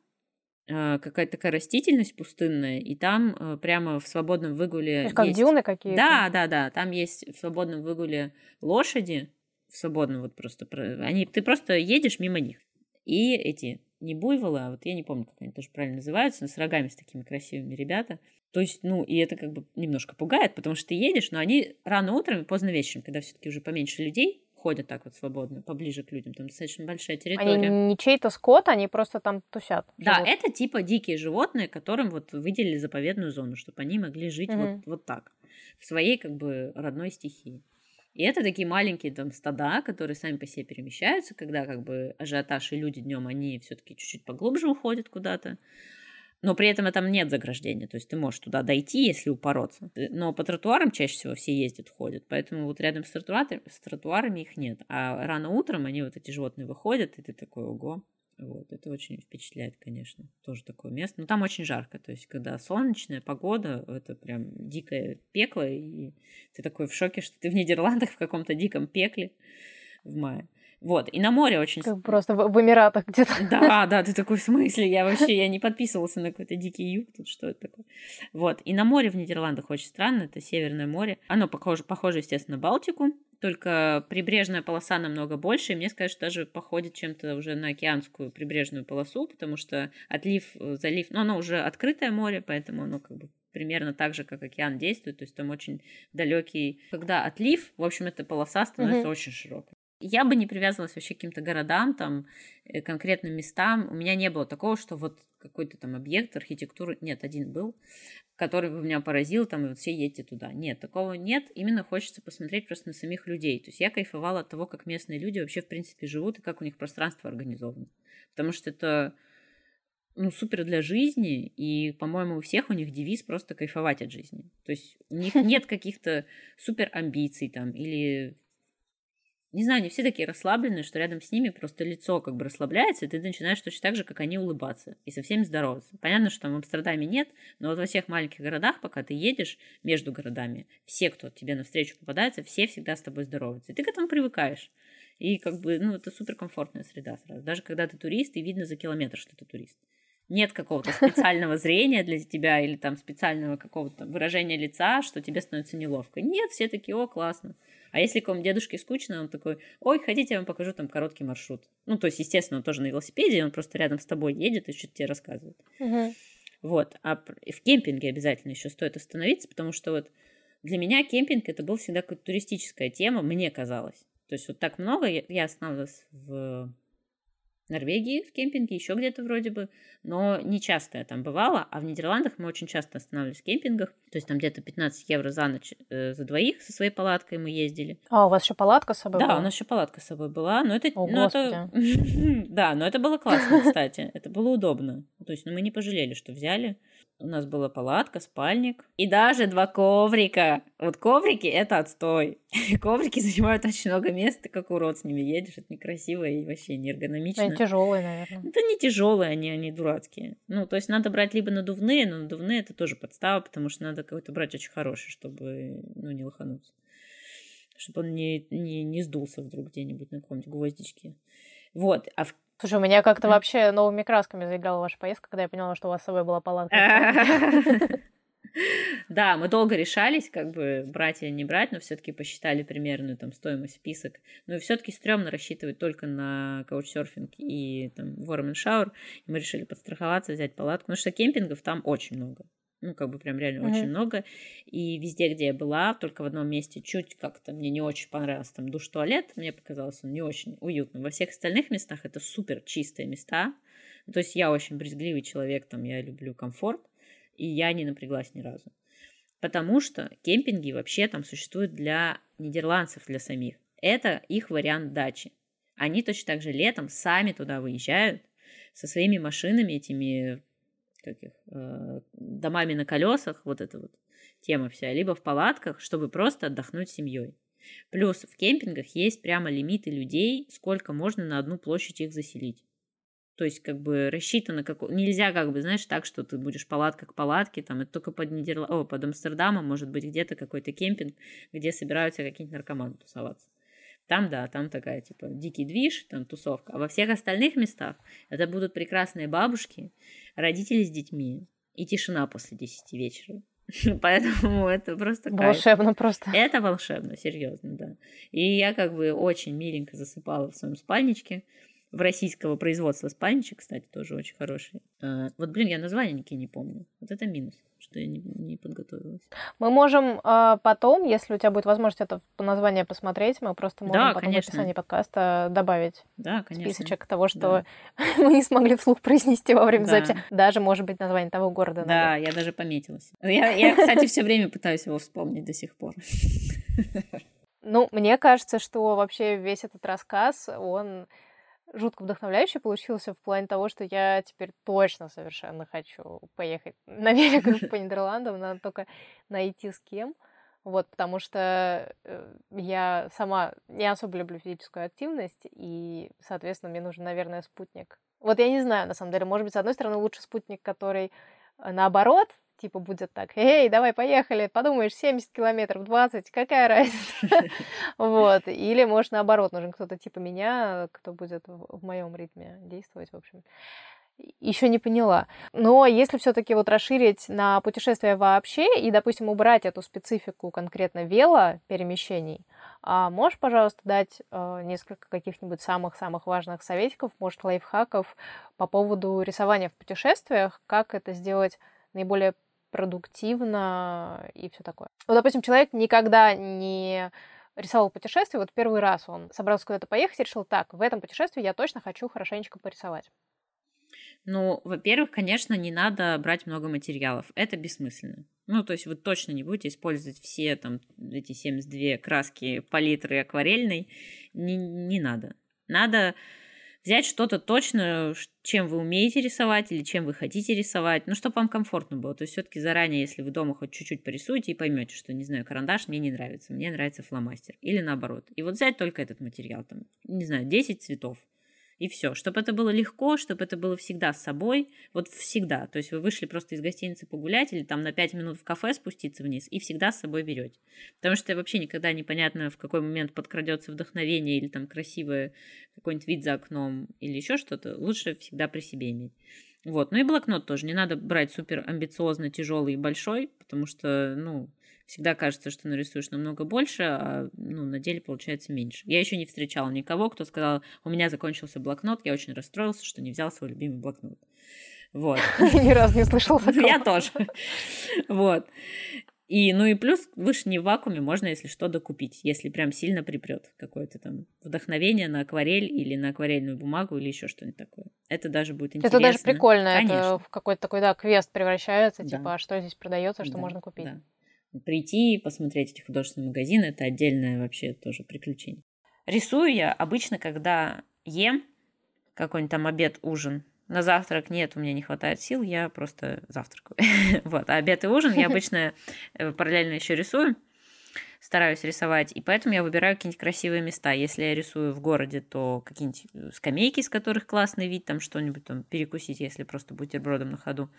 э, какая-то такая растительность пустынная, и там э, прямо в свободном выгуле... есть... Как дюны какие-то? Да, да, да. Там есть в свободном выгуле лошади, в свободном вот просто... Они, ты просто едешь мимо них. И эти, не буйволы, а вот я не помню, как они тоже правильно называются, но с рогами с такими красивыми ребята. То есть, ну, и это как бы немножко пугает, потому что ты едешь, но они рано утром и поздно вечером, когда все-таки уже поменьше людей, ходят так вот свободно, поближе к людям. Там достаточно большая территория. Они не чей-то скот, они просто там тусят. Да, живут. это типа дикие животные, которым вот выделили заповедную зону, чтобы они могли жить угу. вот, вот так, в своей как бы родной стихии. И это такие маленькие там стада, которые сами по себе перемещаются, когда как бы ажиотаж и люди днем, они все-таки чуть-чуть поглубже уходят куда-то. Но при этом там нет заграждения, то есть ты можешь туда дойти, если упороться. Но по тротуарам чаще всего все ездят, ходят, поэтому вот рядом с тротуарами, с тротуарами их нет. А рано утром они вот эти животные выходят, и ты такой, ого, вот, это очень впечатляет, конечно. Тоже такое место. Но там очень жарко. То есть, когда солнечная погода, это прям дикое пекло, и ты такой в шоке, что ты в Нидерландах в каком-то диком пекле в мае. Вот, и на море очень... Как просто в, в Эмиратах где-то. Да, да, ты такой, в смысле? Я вообще, я не подписывался на какой-то дикий юг, тут что это такое? Вот, и на море в Нидерландах очень странно, это Северное море. Оно похоже, похоже естественно, на Балтику, только прибрежная полоса намного больше, и мне сказать, что даже походит чем-то уже на океанскую прибрежную полосу, потому что отлив, э, залив, ну, оно уже открытое море, поэтому оно как бы примерно так же, как океан действует, то есть там очень далекий. Когда отлив, в общем, эта полоса становится mm-hmm. очень широкой. Я бы не привязывалась вообще к каким-то городам, там, э, конкретным местам. У меня не было такого, что вот какой-то там объект архитектуры, нет, один был, который бы меня поразил, там, и вот все едьте туда. Нет, такого нет. Именно хочется посмотреть просто на самих людей. То есть я кайфовала от того, как местные люди вообще, в принципе, живут и как у них пространство организовано. Потому что это ну, супер для жизни, и, по-моему, у всех у них девиз просто кайфовать от жизни. То есть у них нет каких-то супер амбиций там или не знаю, они все такие расслабленные, что рядом с ними просто лицо как бы расслабляется, и ты начинаешь точно так же, как они, улыбаться и со всеми здороваться. Понятно, что там в Амстердаме нет, но вот во всех маленьких городах, пока ты едешь между городами, все, кто тебе навстречу попадается, все всегда с тобой здороваются. И ты к этому привыкаешь. И как бы, ну, это суперкомфортная среда сразу. Даже когда ты турист, и видно за километр, что ты турист. Нет какого-то специального зрения для тебя или там специального какого-то выражения лица, что тебе становится неловко. Нет, все такие, о, классно. А если какому дедушке скучно, он такой, ой, хотите, я вам покажу там короткий маршрут. Ну, то есть, естественно, он тоже на велосипеде, он просто рядом с тобой едет и что-то тебе рассказывает. Угу. Вот. А в кемпинге обязательно еще стоит остановиться, потому что вот для меня кемпинг это был всегда какая-то туристическая тема, мне казалось. То есть вот так много я останавливалась в Норвегии в кемпинге, еще где-то вроде бы, но не часто я там бывала, а в Нидерландах мы очень часто останавливались в кемпингах, то есть там где-то 15 евро за ночь э, за двоих со своей палаткой мы ездили. А, у вас еще палатка с собой да, была? Да, у нас еще палатка с собой была, но это... О, ну, это... Да, но это было классно, кстати, это было удобно, то есть ну, мы не пожалели, что взяли. У нас была палатка, спальник и даже два коврика. Вот коврики — это отстой. Коврики занимают очень много места, как урод с ними едешь. Это некрасиво и вообще не эргономично. Они тяжелые, наверное. Это не тяжелые, они, они дурацкие. Ну, то есть надо брать либо надувные, но надувные — это тоже подстава, потому что надо какой-то брать очень хороший, чтобы, ну, не лохануться. Чтобы он не, не, не сдулся вдруг где-нибудь на каком-нибудь гвоздичке. Вот. А в Слушай, у меня как-то вообще новыми красками заиграла ваша поездка, когда я поняла, что у вас с собой была палатка. Да, мы долго решались, как бы брать или не брать, но все-таки посчитали примерную там стоимость список. Ну и все-таки стрёмно рассчитывать только на каучсерфинг и там warm and shower. И мы решили подстраховаться, взять палатку, потому что кемпингов там очень много. Ну, как бы прям реально Мгм. очень много. И везде, где я была, только в одном месте чуть как-то мне не очень понравился там душ-туалет. Мне показалось он не очень уютным. Во всех остальных местах это супер чистые места. Ну, То есть я очень брезгливый человек, там я люблю комфорт. И я не напряглась ни разу. Потому что кемпинги вообще там существуют для нидерландцев, для самих. Это их вариант дачи. Они точно так же летом сами туда выезжают со своими машинами, этими как их, э, домами на колесах, вот эта вот тема вся, либо в палатках, чтобы просто отдохнуть семьей. Плюс в кемпингах есть прямо лимиты людей, сколько можно на одну площадь их заселить. То есть, как бы рассчитано, как... нельзя, как бы, знаешь, так, что ты будешь палатка к палатке, там, это только под Нидерла... О, под Амстердамом, может быть, где-то какой-то кемпинг, где собираются какие-нибудь наркоманы тусоваться. Там, да, там такая, типа, дикий движ, там тусовка. А во всех остальных местах это будут прекрасные бабушки, родители с детьми и тишина после 10 вечера. Поэтому это просто кайф. Волшебно просто. Это волшебно, серьезно, да. И я как бы очень миленько засыпала в своем спальничке. В российского производства спальничек, кстати, тоже очень хороший. А, Вот, блин, я названия никакие не помню. Вот это минус, что я не, не подготовилась. Мы можем а, потом, если у тебя будет возможность это по названию посмотреть, мы просто можем Да, потом конечно. в описании подкаста добавить Да, конечно. списочек того, что мы не смогли вслух произнести во время Да. записи. Даже, может быть, название того города. Да, я даже пометилась. Я, я, кстати, все время пытаюсь его вспомнить до сих пор. Ну, мне кажется, что вообще весь этот рассказ, он жутко вдохновляющий получился в плане того, что я теперь точно совершенно хочу поехать на великах по Нидерландам, надо только найти с кем. Вот, потому что э, я сама не особо люблю физическую активность, и, соответственно, мне нужен, наверное, спутник. Вот я не знаю, на самом деле, может быть, с одной стороны, лучше спутник, который э, наоборот, типа, будет так, эй, давай, поехали, подумаешь, 70 километров, 20, какая разница? Вот, или, может, наоборот, нужен кто-то типа меня, кто будет в моем ритме действовать, в общем. Еще не поняла. Но если все-таки вот расширить на путешествия вообще и, допустим, убрать эту специфику конкретно вело перемещений, а можешь, пожалуйста, дать э, несколько каких-нибудь самых-самых важных советиков, может, лайфхаков по поводу рисования в путешествиях, как это сделать наиболее продуктивно и все такое. Вот, допустим, человек никогда не рисовал путешествие, вот первый раз он собрался куда-то поехать и решил, так, в этом путешествии я точно хочу хорошенечко порисовать. Ну, во-первых, конечно, не надо брать много материалов. Это бессмысленно. Ну, то есть вы точно не будете использовать все там эти 72 краски палитры акварельной. Не, не надо. Надо взять что-то точно, чем вы умеете рисовать или чем вы хотите рисовать, ну, чтобы вам комфортно было. То есть все-таки заранее, если вы дома хоть чуть-чуть порисуете и поймете, что, не знаю, карандаш мне не нравится, мне нравится фломастер. Или наоборот. И вот взять только этот материал, там, не знаю, 10 цветов. И все, чтобы это было легко, чтобы это было всегда с собой, вот всегда. То есть вы вышли просто из гостиницы погулять или там на 5 минут в кафе спуститься вниз и всегда с собой берете. Потому что вообще никогда непонятно, в какой момент подкрадется вдохновение или там красивый какой-нибудь вид за окном или еще что-то. Лучше всегда при себе иметь. Вот. Ну и блокнот тоже. Не надо брать супер амбициозно тяжелый и большой, потому что, ну, всегда кажется, что нарисуешь намного больше, а ну, на деле получается меньше. Я еще не встречала никого, кто сказал, у меня закончился блокнот, я очень расстроился, что не взял свой любимый блокнот. Вот. Ни разу не слышала такого. Я тоже. Вот. И, ну и плюс, вы ж не в вакууме, можно, если что, докупить, если прям сильно припрет какое-то там вдохновение на акварель или на акварельную бумагу или еще что-нибудь такое. Это даже будет интересно. Это даже прикольно, Конечно. это в какой-то такой, да, квест превращается, Да. типа, а что здесь продается, что Да, можно купить. да. Прийти, посмотреть эти художественные магазины, это отдельное вообще тоже приключение. Рисую я обычно, когда ем какой-нибудь там обед, ужин. На завтрак нет, у меня не хватает сил, я просто завтракаю. вот, а обед и ужин я обычно э, параллельно еще рисую, стараюсь рисовать, и поэтому я выбираю какие-нибудь красивые места. Если я рисую в городе, то какие-нибудь э, скамейки, с которых классный вид, там что-нибудь там перекусить, если просто бутербродом на ходу.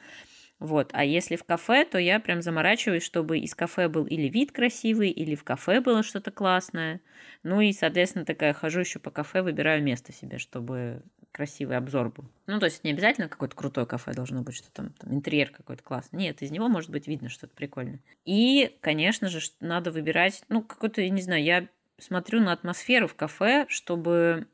Вот. А если в кафе, то я прям заморачиваюсь, чтобы из кафе был или вид красивый, или в кафе было что-то классное. Ну и, соответственно, такая хожу еще по кафе, выбираю место себе, чтобы красивый обзор был. Ну, то есть не обязательно какое-то крутое кафе должно быть, что там, там интерьер какой-то классный. Нет, из него может быть видно что-то прикольное. И, конечно же, надо выбирать, ну, какой-то, я не знаю, я смотрю на атмосферу в кафе, чтобы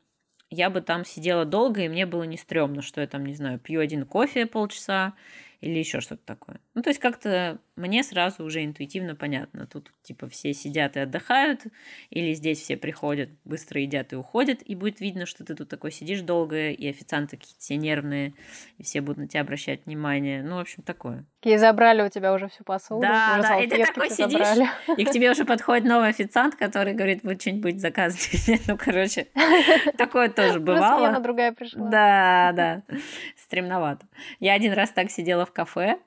я бы там сидела долго, и мне было не стрёмно, что я там, не знаю, пью один кофе полчаса или еще что-то такое. Ну, то есть как-то мне сразу уже интуитивно понятно. Тут типа все сидят и отдыхают, или здесь все приходят, быстро едят и уходят, и будет видно, что ты тут такой сидишь долго, и официанты какие-то все нервные, и все будут на тебя обращать внимание. Ну, в общем, такое. И забрали у тебя уже всю посуду. Да, да, и ты такой сидишь, забрали. и к тебе уже подходит новый официант, который говорит, вы что-нибудь заказываете. Ну, короче, такое тоже бывало. Просто другая пришла. Да, да, стремновато. Я один раз так сидела в кафе,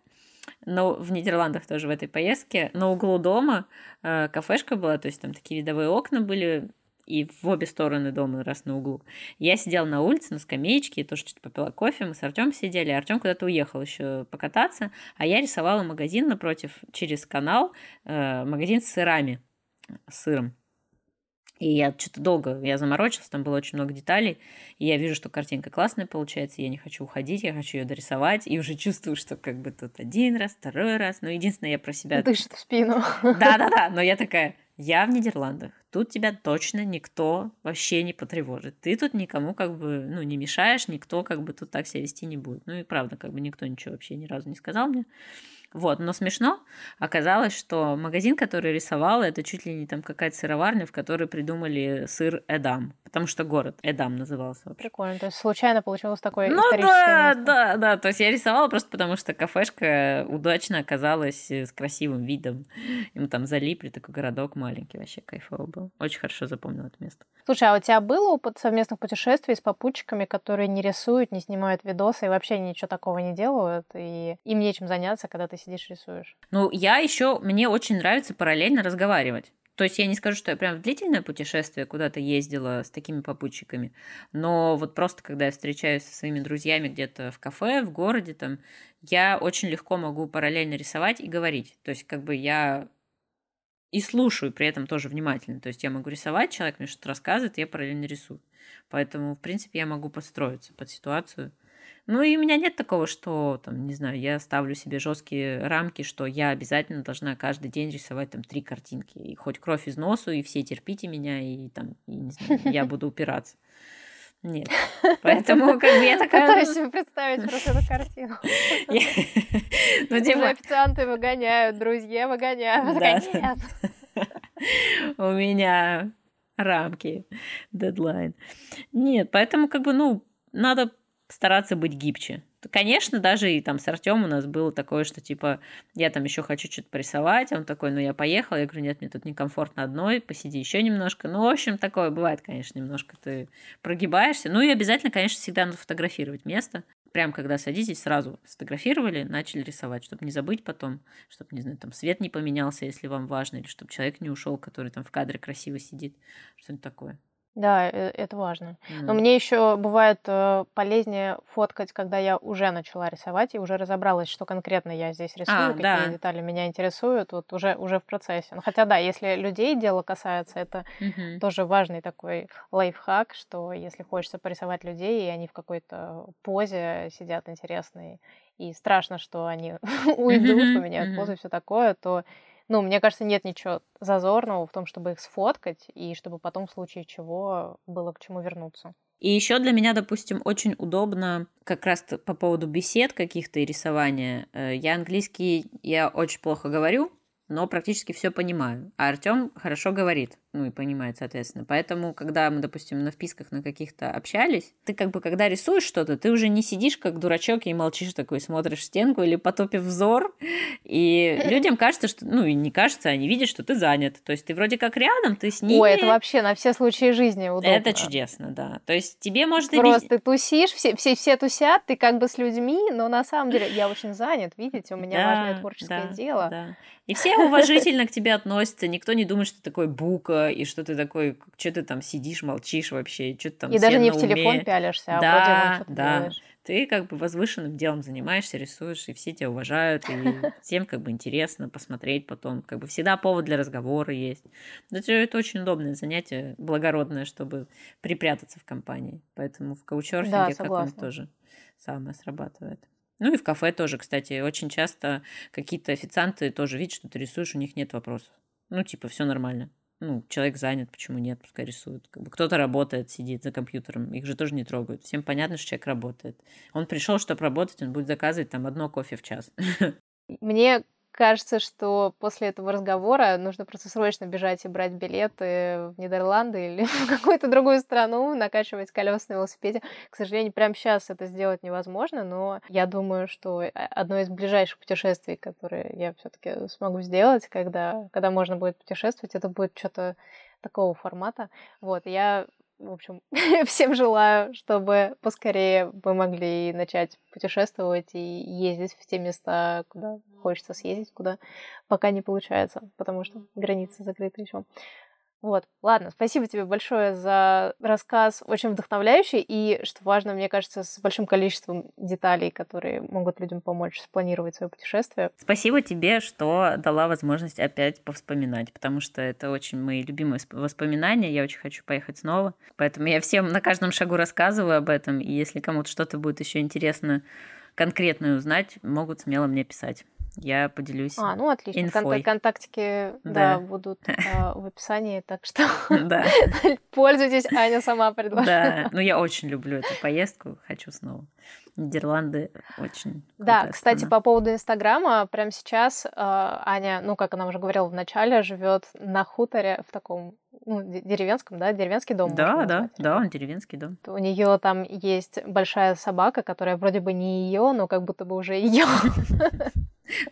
но в Нидерландах тоже в этой поездке, на углу дома э, кафешка была, то есть там такие видовые окна были, и в обе стороны дома, раз на углу. Я сидела на улице, на скамеечке, тоже что-то попила кофе, мы с Артем сидели, Артем куда-то уехал еще покататься, а я рисовала магазин напротив, через канал, э, магазин с сырами, с сыром. И я что-то долго, я заморочилась, там было очень много деталей, и я вижу, что картинка классная получается, я не хочу уходить, я хочу ее дорисовать, и уже чувствую, что как бы тут один раз, второй раз, но единственное, я про себя... Дышит в спину. Да-да-да, но я такая, я в Нидерландах, тут тебя точно никто вообще не потревожит, ты тут никому как бы, ну, не мешаешь, никто как бы тут так себя вести не будет. Ну и правда, как бы никто ничего вообще ни разу не сказал мне. Вот, но смешно оказалось, что магазин, который рисовал, это чуть ли не там какая-то сыроварня, в которой придумали сыр Эдам, потому что город Эдам назывался. Вообще. Прикольно, то есть случайно получилось такое ну, историческое да, место. да, да, то есть я рисовала просто потому, что кафешка удачно оказалась с красивым видом, и мы там залипли, такой городок маленький, вообще кайфово был. Очень хорошо запомнил это место. Слушай, а у тебя был опыт совместных путешествий с попутчиками, которые не рисуют, не снимают видосы и вообще ничего такого не делают, и им нечем заняться, когда ты сидишь рисуешь? Ну, я еще, мне очень нравится параллельно разговаривать. То есть я не скажу, что я прям в длительное путешествие куда-то ездила с такими попутчиками, но вот просто когда я встречаюсь со своими друзьями где-то в кафе, в городе, там, я очень легко могу параллельно рисовать и говорить. То есть как бы я и слушаю при этом тоже внимательно. То есть я могу рисовать, человек мне что-то рассказывает, я параллельно рисую. Поэтому, в принципе, я могу подстроиться под ситуацию. Ну и у меня нет такого, что, там, не знаю, я ставлю себе жесткие рамки, что я обязательно должна каждый день рисовать там три картинки. И хоть кровь из носу, и все терпите меня, и там, и, не знаю, я буду упираться. Нет. Поэтому как бы я такая... Пытаюсь себе представить просто эту картину. Ну, типа... Официанты выгоняют, друзья выгоняют. У меня рамки, дедлайн. Нет, поэтому как бы, ну, надо стараться быть гибче. Конечно, даже и там с Артем у нас было такое, что типа я там еще хочу что-то порисовать, он такой, ну я поехал, я говорю, нет, мне тут некомфортно одной, посиди еще немножко. Ну, в общем, такое бывает, конечно, немножко ты прогибаешься. Ну и обязательно, конечно, всегда надо фотографировать место. Прям когда садитесь, сразу сфотографировали, начали рисовать, чтобы не забыть потом, чтобы, не знаю, там свет не поменялся, если вам важно, или чтобы человек не ушел, который там в кадре красиво сидит, что-нибудь такое. Да, э, это важно. Но мне еще бывает э, полезнее фоткать, когда я уже начала рисовать и уже разобралась, что конкретно я здесь рисую, А, какие да. детали меня интересуют, вот уже, уже в процессе. Ну, хотя да, если людей дело касается, это Мгм. тоже важный такой лайфхак, что если хочется порисовать людей, и они в какой-то позе сидят интересные, и страшно, что они уйдут, поменяют позу и все такое, то ну, мне кажется, нет ничего зазорного в том, чтобы их сфоткать, и чтобы потом в случае чего было к чему вернуться. И еще для меня, допустим, очень удобно как раз по поводу бесед каких-то и рисования. Э, Я английский, я очень плохо говорю, но практически все понимаю. А Артем хорошо говорит, ну и понимает, соответственно. Поэтому, когда мы, допустим, на вписках на каких-то общались, ты как бы, когда рисуешь что-то, ты уже не сидишь как дурачок и молчишь такой, смотришь в стенку или потопив взор. И людям кажется, что, ну и не кажется, они видят, что ты занят. То есть ты вроде как рядом, ты с ними. Ой, это вообще на все случаи жизни удобно. Это чудесно, да. То есть тебе может Просто ты тусишь, все, все, все тусят, ты как бы с людьми, но на самом деле я очень занят, видите, у меня Да, важное творческое да, дело. да. И все уважительно к тебе относятся, никто не думает, что ты такой бука, и что ты такой, что ты там сидишь, молчишь вообще, что ты там И даже не в телефон уме. пялишься, а Да, да. делаешь. Ты как бы возвышенным делом занимаешься, рисуешь, и все тебя уважают, и всем как бы интересно посмотреть потом. Как бы всегда повод для разговора есть. Это, это очень удобное занятие, благородное, чтобы припрятаться в компании. Поэтому в каучерфинге Да, как он тоже самое срабатывает. Ну и в кафе тоже, кстати, очень часто какие-то официанты тоже видят, что ты рисуешь, у них нет вопросов. Ну, типа, все нормально. Ну, человек занят, почему нет, пускай рисует. Как бы кто-то работает, сидит за компьютером, их же тоже не трогают. Всем понятно, что человек работает. Он пришел, чтобы работать, он будет заказывать там одно кофе в час. Мне кажется, что после этого разговора нужно просто срочно бежать и брать билеты в Нидерланды или в какую-то другую страну, накачивать колеса на велосипеде. К сожалению, прямо сейчас это сделать невозможно, но я думаю, что одно из ближайших путешествий, которые я все-таки смогу сделать, когда, когда можно будет путешествовать, это будет что-то такого формата. Вот, я в общем, всем желаю, чтобы поскорее мы могли начать путешествовать и ездить в те места, куда хочется съездить, куда пока не получается, потому что границы закрыты еще. Вот, ладно, спасибо тебе большое за рассказ, очень вдохновляющий и, что важно, мне кажется, с большим количеством деталей, которые могут людям помочь спланировать свое путешествие. Спасибо тебе, что дала возможность опять повспоминать, потому что это очень мои любимые воспоминания, я очень хочу поехать снова, поэтому я всем на каждом шагу рассказываю об этом, и если кому-то что-то будет еще интересно конкретно узнать, могут смело мне писать я поделюсь. А, ну отлично. Инфой. контактики, да, да будут а, в описании, так что да. пользуйтесь, Аня сама предложила. Да, ну я очень люблю эту поездку, хочу снова. Нидерланды очень. Да, кстати, страна. по поводу Инстаграма, прямо сейчас э, Аня, ну, как она уже говорила в начале, живет на хуторе в таком ну, деревенском, да, деревенский дом. Да, да, назвать. да, он деревенский дом. У нее там есть большая собака, которая вроде бы не ее, но как будто бы уже ее.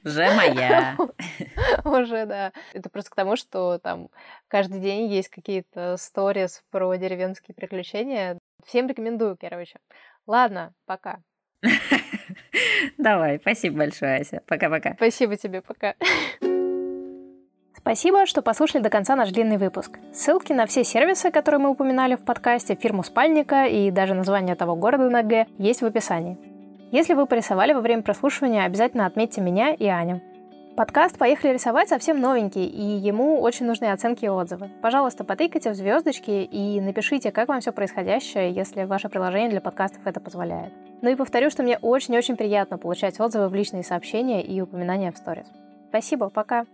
Уже моя. Уже, да. Это просто к тому, что там каждый день есть какие-то сторис про деревенские приключения. Всем рекомендую, короче. Ладно, пока. Давай, спасибо большое, Ася. Пока-пока. Спасибо тебе, пока. Спасибо, что послушали до конца наш длинный выпуск. Ссылки на все сервисы, которые мы упоминали в подкасте, фирму Спальника и даже название того города на Г есть в описании. Если вы порисовали во время прослушивания, обязательно отметьте меня и Аню. Подкаст «Поехали рисовать» совсем новенький, и ему очень нужны оценки и отзывы. Пожалуйста, потыкайте в звездочки и напишите, как вам все происходящее, если ваше приложение для подкастов это позволяет. Ну и повторю, что мне очень-очень приятно получать отзывы в личные сообщения и упоминания в сторис. Спасибо, пока!